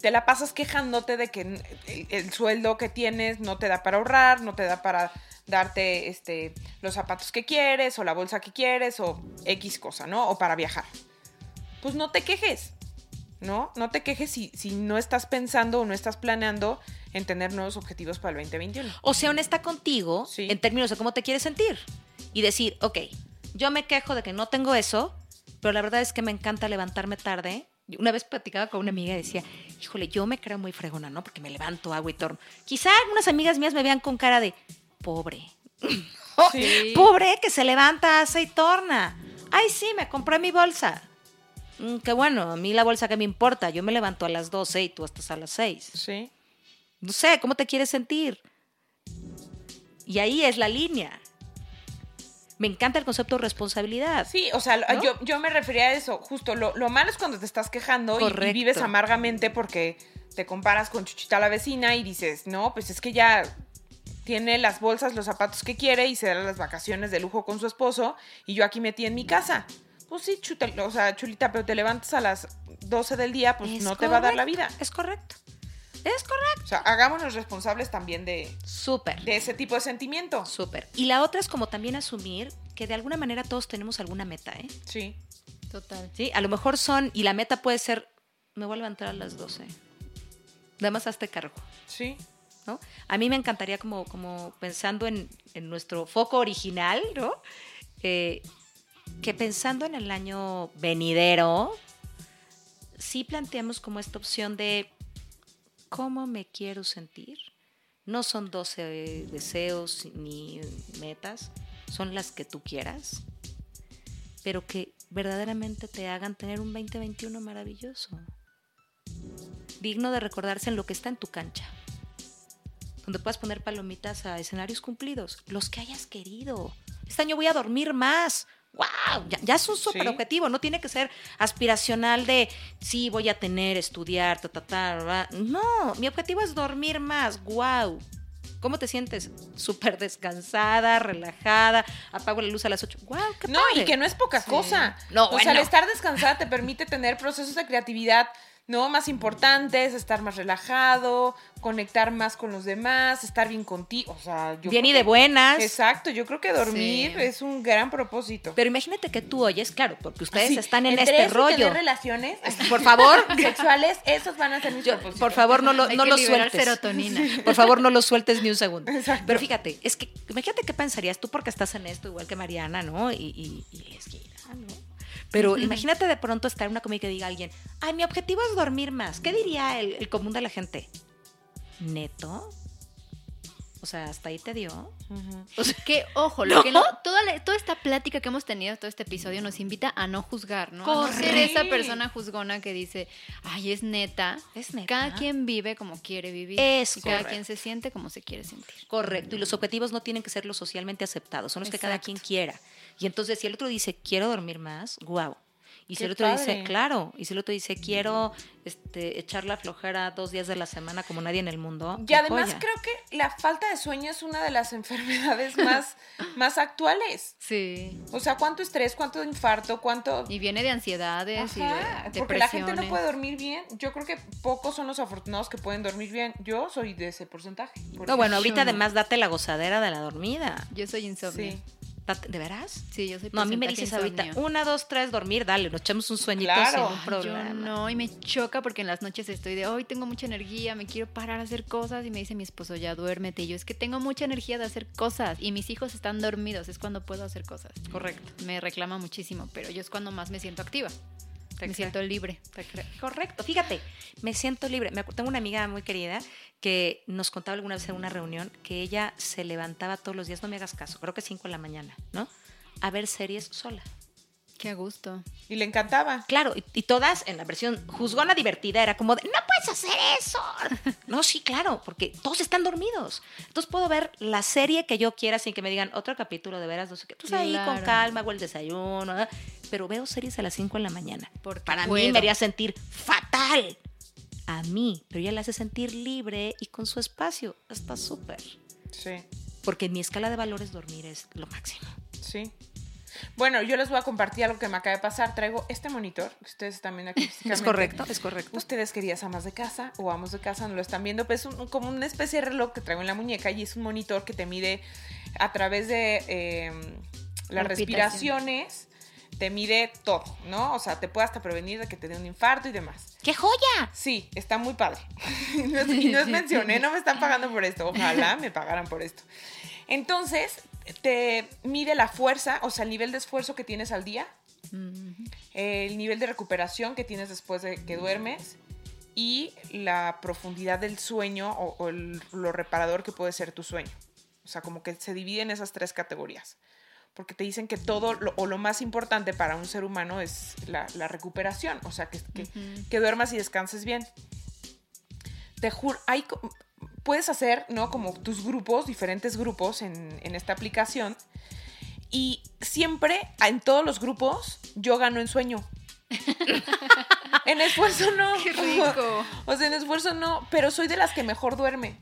te la pasas quejándote de que el, el sueldo que tienes no te da para ahorrar, no te da para darte este, los zapatos que quieres o la bolsa que quieres o X cosa, ¿no? O para viajar. Pues no te quejes, ¿no? No te quejes si, si no estás pensando o no estás planeando en tener nuevos objetivos para el 2021. O sea honesta contigo Sí. en términos de cómo te quieres sentir. Y decir, ok, yo me quejo de que no tengo eso, pero la verdad es que me encanta levantarme tarde. Una vez platicaba con una amiga y decía, híjole, yo me creo muy fregona, ¿no? Porque me levanto, hago y torno. Quizá algunas amigas mías me vean con cara de, pobre. Sí. Pobre que se levanta, hace y torna. Ay, sí, me compré mi bolsa. Mm, qué bueno, a mí la bolsa que me importa. Yo me levanto a las 12 y tú estás a las 6. Sí. No sé, ¿cómo te quieres sentir? Y ahí es la línea. Me encanta el concepto de responsabilidad. Sí, o sea, ¿No? yo, yo me refería a eso. Justo lo, lo malo es cuando te estás quejando y- vives amargamente porque te comparas con Chuchita la vecina y dices, no, pues es que ya tiene las bolsas, los zapatos que quiere y se da las vacaciones de lujo con su esposo y yo aquí metí en mi casa. Pues sí, chuta, o sea, chulita, pero te levantas a las 12 del día, pues Es no te va a dar la vida. Es correcto. Es correcto. O sea, hagámonos responsables también de, Súper. de ese tipo de sentimiento. Súper. Y la otra es como también asumir que de alguna manera todos tenemos alguna meta, ¿eh? Sí. Total. ¿Sí? A lo mejor son, y la meta puede ser, me voy a levantar a las 12. Nada más hazte cargo. Sí. ¿no? A mí me encantaría como, como pensando en, en nuestro foco original, ¿no? Eh, que pensando en el año venidero, sí planteamos como esta opción de cómo me quiero sentir. No son 12 deseos ni metas, son las que tú quieras, pero que verdaderamente te hagan tener un 2021 maravilloso, digno de recordarse en lo que está en tu cancha, donde puedas poner palomitas a escenarios cumplidos, los que hayas querido. Este año voy a dormir más, wow, ya, es un súper objetivo, no tiene que ser aspiracional de, sí, voy a tener, estudiar, ta, ta, ta, no, mi objetivo es dormir más, wow. ¿Cómo te sientes? Súper descansada, relajada, apago la luz a las 8. ¡Wow! ¡Qué No, y que no es poca cosa. No, o sea, al estar descansada te permite tener procesos de creatividad ¿no? Más importantes, estar más relajado, conectar más con los demás, estar bien contigo, o sea, bien y de buenas. Exacto, yo creo que dormir es un gran propósito. Pero imagínate que tú oyes, claro, porque ustedes están en este rollo. relaciones, por favor, sexuales, esos van a ser mis propósitos. Por favor, no, lo, no los sueltes. serotonina. Por favor, no los sueltes ni un segundo. Exacto. Pero fíjate, es que imagínate qué pensarías tú porque estás en esto igual que Mariana, ¿no? Y, y, y es que, ¿no? Pero imagínate de pronto estar en una comida que diga alguien, ay, mi objetivo es dormir más. ¿Qué diría el, común de la gente? ¿Neto? O sea, hasta ahí te dio. que, ojo, lo que no, toda, toda esta plática que hemos tenido, todo este episodio, nos invita a no juzgar, ¿no? A no ser esa persona juzgona que dice, ay, es neta. Es neta. Cada quien vive como quiere vivir. Es y cada quien se siente como se quiere sentir. Correcto. Y los objetivos no tienen que ser los socialmente aceptados, son los que cada quien quiera. Y entonces, si el otro dice, quiero dormir más, guau. Y si el otro dice, claro, y si el otro dice, quiero este, echar la flojera dos días de la semana como nadie en el mundo. Y además creo que la falta de sueño es una de las enfermedades más, más actuales. Sí. O sea, cuánto estrés, cuánto infarto, cuánto... Y viene de ansiedades y de Porque la gente no puede dormir bien. Yo creo que pocos son los afortunados que pueden dormir bien. Yo soy de ese porcentaje. No, bueno, ahorita además date la gozadera de la dormida. Yo soy insomnio. Sí. ¿De veras? Sí, yo soy No, a mí me dices ahorita, una, dos, tres, dormir, dale, nos echamos un sueñito claro. sin problema. Yo no, y me choca porque en las noches estoy de, hoy tengo mucha energía, me quiero parar a hacer cosas, y me dice mi esposo, ya duérmete. Y yo, es que tengo mucha energía de hacer cosas, y mis hijos están dormidos, es cuando puedo hacer cosas. Correcto. Me reclama muchísimo, pero yo es cuando más me siento activa me siento libre. Correcto, fíjate, me siento libre. Me tengo una amiga muy querida que nos contaba alguna vez en una reunión que ella se levantaba todos los días, no me hagas caso, creo que 5 de la mañana, ¿no? A ver series sola. Qué gusto. Y le encantaba. Claro, y, todas en la versión juzgona divertida era como de, no puedes hacer eso. no, sí, claro, porque todos están dormidos. Entonces puedo ver la serie que yo quiera sin que me digan otro capítulo de veras, no sé qué. Entonces ahí con calma hago el desayuno, pero veo series a las 5 de la mañana. Para mí me haría sentir fatal. A mí, pero ella la hace sentir libre y con su espacio. Está súper. Sí. Porque en mi escala de valores dormir es lo máximo. Sí. Bueno, yo les voy a compartir algo que me acaba de pasar. Traigo este monitor, que ustedes también aquí. Es correcto, es correcto. Ustedes querían amas de casa o amos de casa, no lo están viendo, pero es como una especie de reloj que traigo en la muñeca y es un monitor que te mide a través de em, las respiraciones te mide todo, ¿no? O sea, te puede hasta prevenir de que te dé un infarto y demás. ¡Qué joya! Sí, está muy padre. y no es mencioné, no me están pagando por esto. Ojalá me pagaran por esto. Entonces, te mide la fuerza, o sea, el nivel de esfuerzo que tienes al día, el nivel de recuperación que tienes después de que duermes y la profundidad del sueño o, lo reparador que puede ser tu sueño. O sea, como que se divide en esas tres categorías. Porque te dicen que todo o lo más importante para un ser humano es la, recuperación. O sea, que, que, duermas y descanses bien. Te juro, hay, puedes hacer, ¿no? Como tus grupos, diferentes grupos en, esta aplicación. Y siempre, en todos los grupos, yo gano en sueño. en esfuerzo no. Qué rico. O sea, en esfuerzo no, pero soy de las que mejor duerme.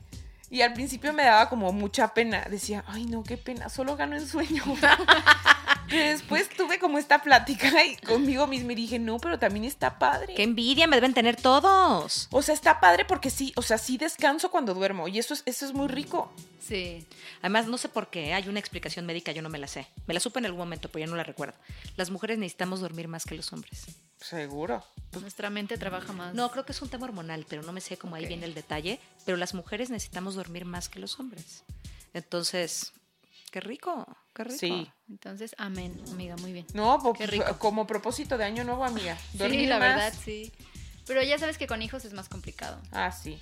Y al principio me daba como mucha pena. Decía, ay no, qué pena, solo gano en sueño. Pero después tuve como esta plática y conmigo misma y dije, no, pero también está padre. ¡Qué envidia me deben tener todos! O sea, está padre porque sí, o sea, sí descanso cuando duermo y eso es, eso es muy rico. Sí. Además, no sé por qué, hay una explicación médica, yo no me la sé. Me la supe en algún momento, pero ya no la recuerdo. Las mujeres necesitamos dormir más que los hombres. Seguro. Nuestra mente trabaja más. No, creo que es un tema hormonal, pero no me sé cómo ahí viene el detalle. Pero las mujeres necesitamos dormir más que los hombres. Entonces, qué rico, qué rico. Sí. Entonces, amén, amiga, muy bien. No, pues, rico. como propósito de año nuevo, amiga. Sí, la más. verdad, sí. Pero ya sabes que con hijos es más complicado. Ah, sí.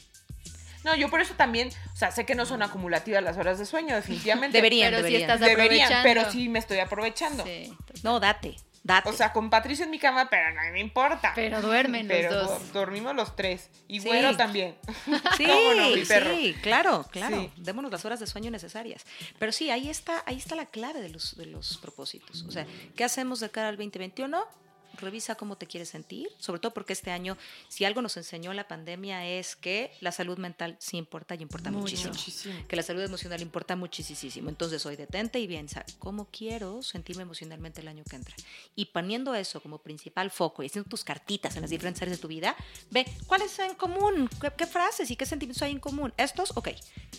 No, yo por eso también, o sea, sé que no son acumulativas las horas de sueño, definitivamente. Deberían, Pero si deberían. estás Deberían, pero sí me estoy aprovechando. Sí. No, date, date. O sea, con Patricio en mi cama, pero no me importa. Pero duermen los Pero dos. do- dormimos los tres. Y Sí. güero también. Sí, ¿Cómo no, mi perro? sí, claro, claro. Sí. Démonos las horas de sueño necesarias. Pero sí, ahí está, ahí está la clave de los, de los propósitos. O sea, ¿qué hacemos de cara al 2021? Revisa cómo te quieres sentir, sobre todo porque este año, si algo nos enseñó la pandemia es que la salud mental sí importa y importa. Muchísimo. Que la salud emocional importa muchísimo. Entonces, hoy detente y piensa, ¿cómo quiero sentirme emocionalmente el año que entra? Y poniendo eso como principal foco y haciendo tus cartitas en las diferentes áreas de tu vida, ve cuáles en común, qué, qué frases y qué sentimientos hay en común. Estos, ok,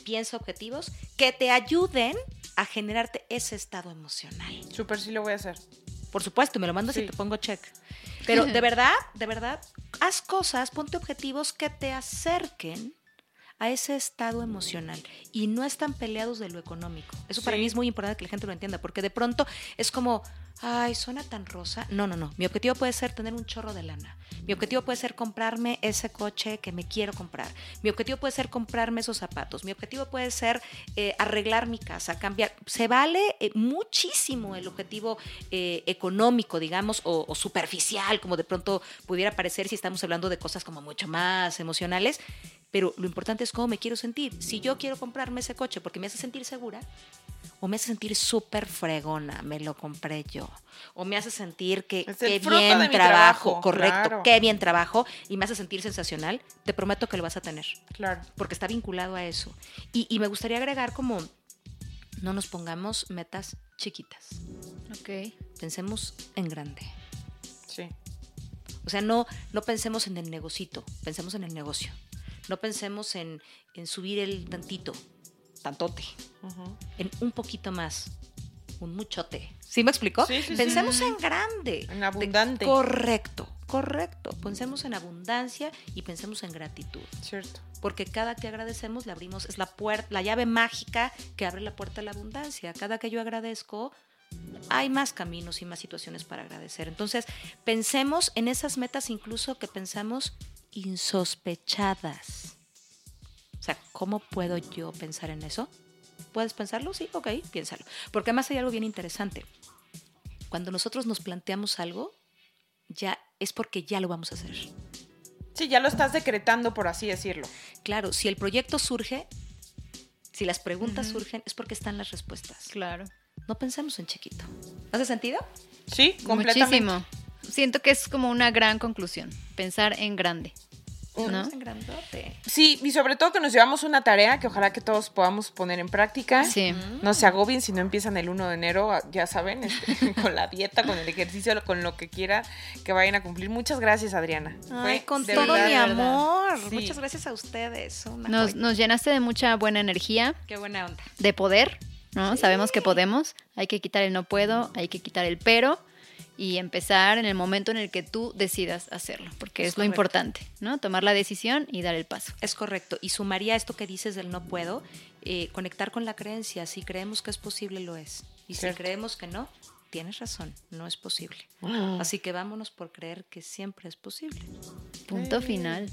piensa objetivos que te ayuden a generarte ese estado emocional. Súper sí lo voy a hacer. Por supuesto, me lo mandas Sí. y te pongo check. Pero de verdad, de verdad, haz cosas, ponte objetivos que te acerquen a ese estado emocional y no están peleados de lo económico. Eso para mí es muy importante que la gente lo entienda, porque de pronto es como, ay, suena tan rosa. No, no, no. Mi objetivo puede ser tener un chorro de lana. Mi objetivo puede ser comprarme ese coche que me quiero comprar. Mi objetivo puede ser comprarme esos zapatos. Mi objetivo puede ser eh, arreglar mi casa, cambiar. Se vale eh, muchísimo el objetivo eh, económico, digamos, o, o superficial, como de pronto pudiera parecer si estamos hablando de cosas como mucho más emocionales. Pero lo importante es cómo me quiero sentir. Si yo quiero comprarme ese coche porque me hace sentir segura, o me hace sentir súper fregona, me lo compré yo. O me hace sentir que qué bien trabajo, trabajo, correcto, claro. qué bien trabajo, y me hace sentir sensacional, te prometo que lo vas a tener, Claro. porque está vinculado a eso. Y, y me gustaría agregar como, no nos pongamos metas chiquitas, Ok. pensemos en grande. Sí. O sea, no, no pensemos en el negocito, pensemos en el negocio. No pensemos en, en subir el tantito, tantote, Ujú. en un poquito más, un muchote. ¿Sí me explicó? Sí, sí, sí. Pensemos en grande. En abundante. De- correcto, correcto. Pensemos en abundancia y pensemos en gratitud. Cierto. Porque cada que agradecemos le abrimos, es la puerta, la llave mágica que abre la puerta a la abundancia. Cada que yo agradezco, hay más caminos y más situaciones para agradecer. Entonces, pensemos en esas metas incluso que pensamos insospechadas. O sea, ¿cómo puedo yo pensar en eso? ¿Puedes pensarlo? Sí, ok, piénsalo. Porque además hay algo bien interesante. Cuando nosotros nos planteamos algo, ya es porque ya lo vamos a hacer. Sí, ya lo estás decretando, por así decirlo. Claro, si el proyecto surge, si las preguntas surgen, es porque están las respuestas. Claro. No pensemos en chiquito. ¿Hace sentido? Sí, completamente. Muchísimo. Siento que es como una gran conclusión, pensar en grande. ¿No? Pensemos en grandote. Sí, y sobre todo que nos llevamos una tarea que ojalá que todos podamos poner en práctica. Sí. No se agobien si no empiezan el 1 de enero, ya saben, este, con la dieta, con el ejercicio, con lo que quieran que vayan a cumplir. Muchas gracias, Adriana. Ay, Fue con todo verdad, mi amor. Sí. Muchas gracias a ustedes. Una Nos, joya. nos llenaste de mucha buena energía, Qué buena onda. de poder, ¿no? Sabemos que podemos. Hay que quitar el no puedo, hay que quitar el pero y empezar en el momento en el que tú decidas hacerlo, porque es, Es lo correcto. importante, ¿no? Tomar la decisión y dar el paso. Es correcto. Y sumaría esto que dices del no puedo, eh, conectar con la creencia. Si creemos que es posible, lo es. Y Cierto. si creemos que no, tienes razón, no es posible. Así que vámonos por creer que siempre es posible. Punto final.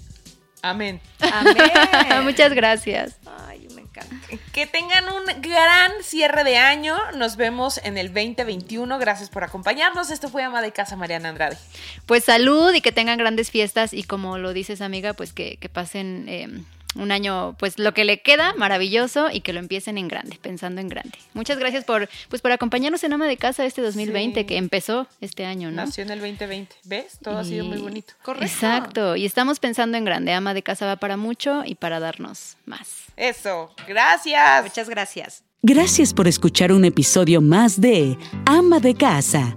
Amén. Amén. Muchas gracias. Ay, me encanta. Que tengan un gran cierre de año. Nos vemos en el 2021. Gracias por acompañarnos. Esto fue Ama de Casa Mariana Andrade. Pues salud y que tengan grandes fiestas y como lo dices amiga, pues que, que pasen eh, un año, pues lo que le queda, maravilloso y que lo empiecen en grande, pensando en grande. Muchas gracias por, pues por acompañarnos en Ama de Casa este 2020 Sí. que empezó este año, ¿no? Nació en el 2020. ¿Ves? Todo ha sido muy bonito. Correcto. Exacto, y estamos pensando en grande. Ama de Casa va para mucho y para darnos más. Eso. Gracias. Muchas gracias. Gracias por escuchar un episodio más de Ama de Casa,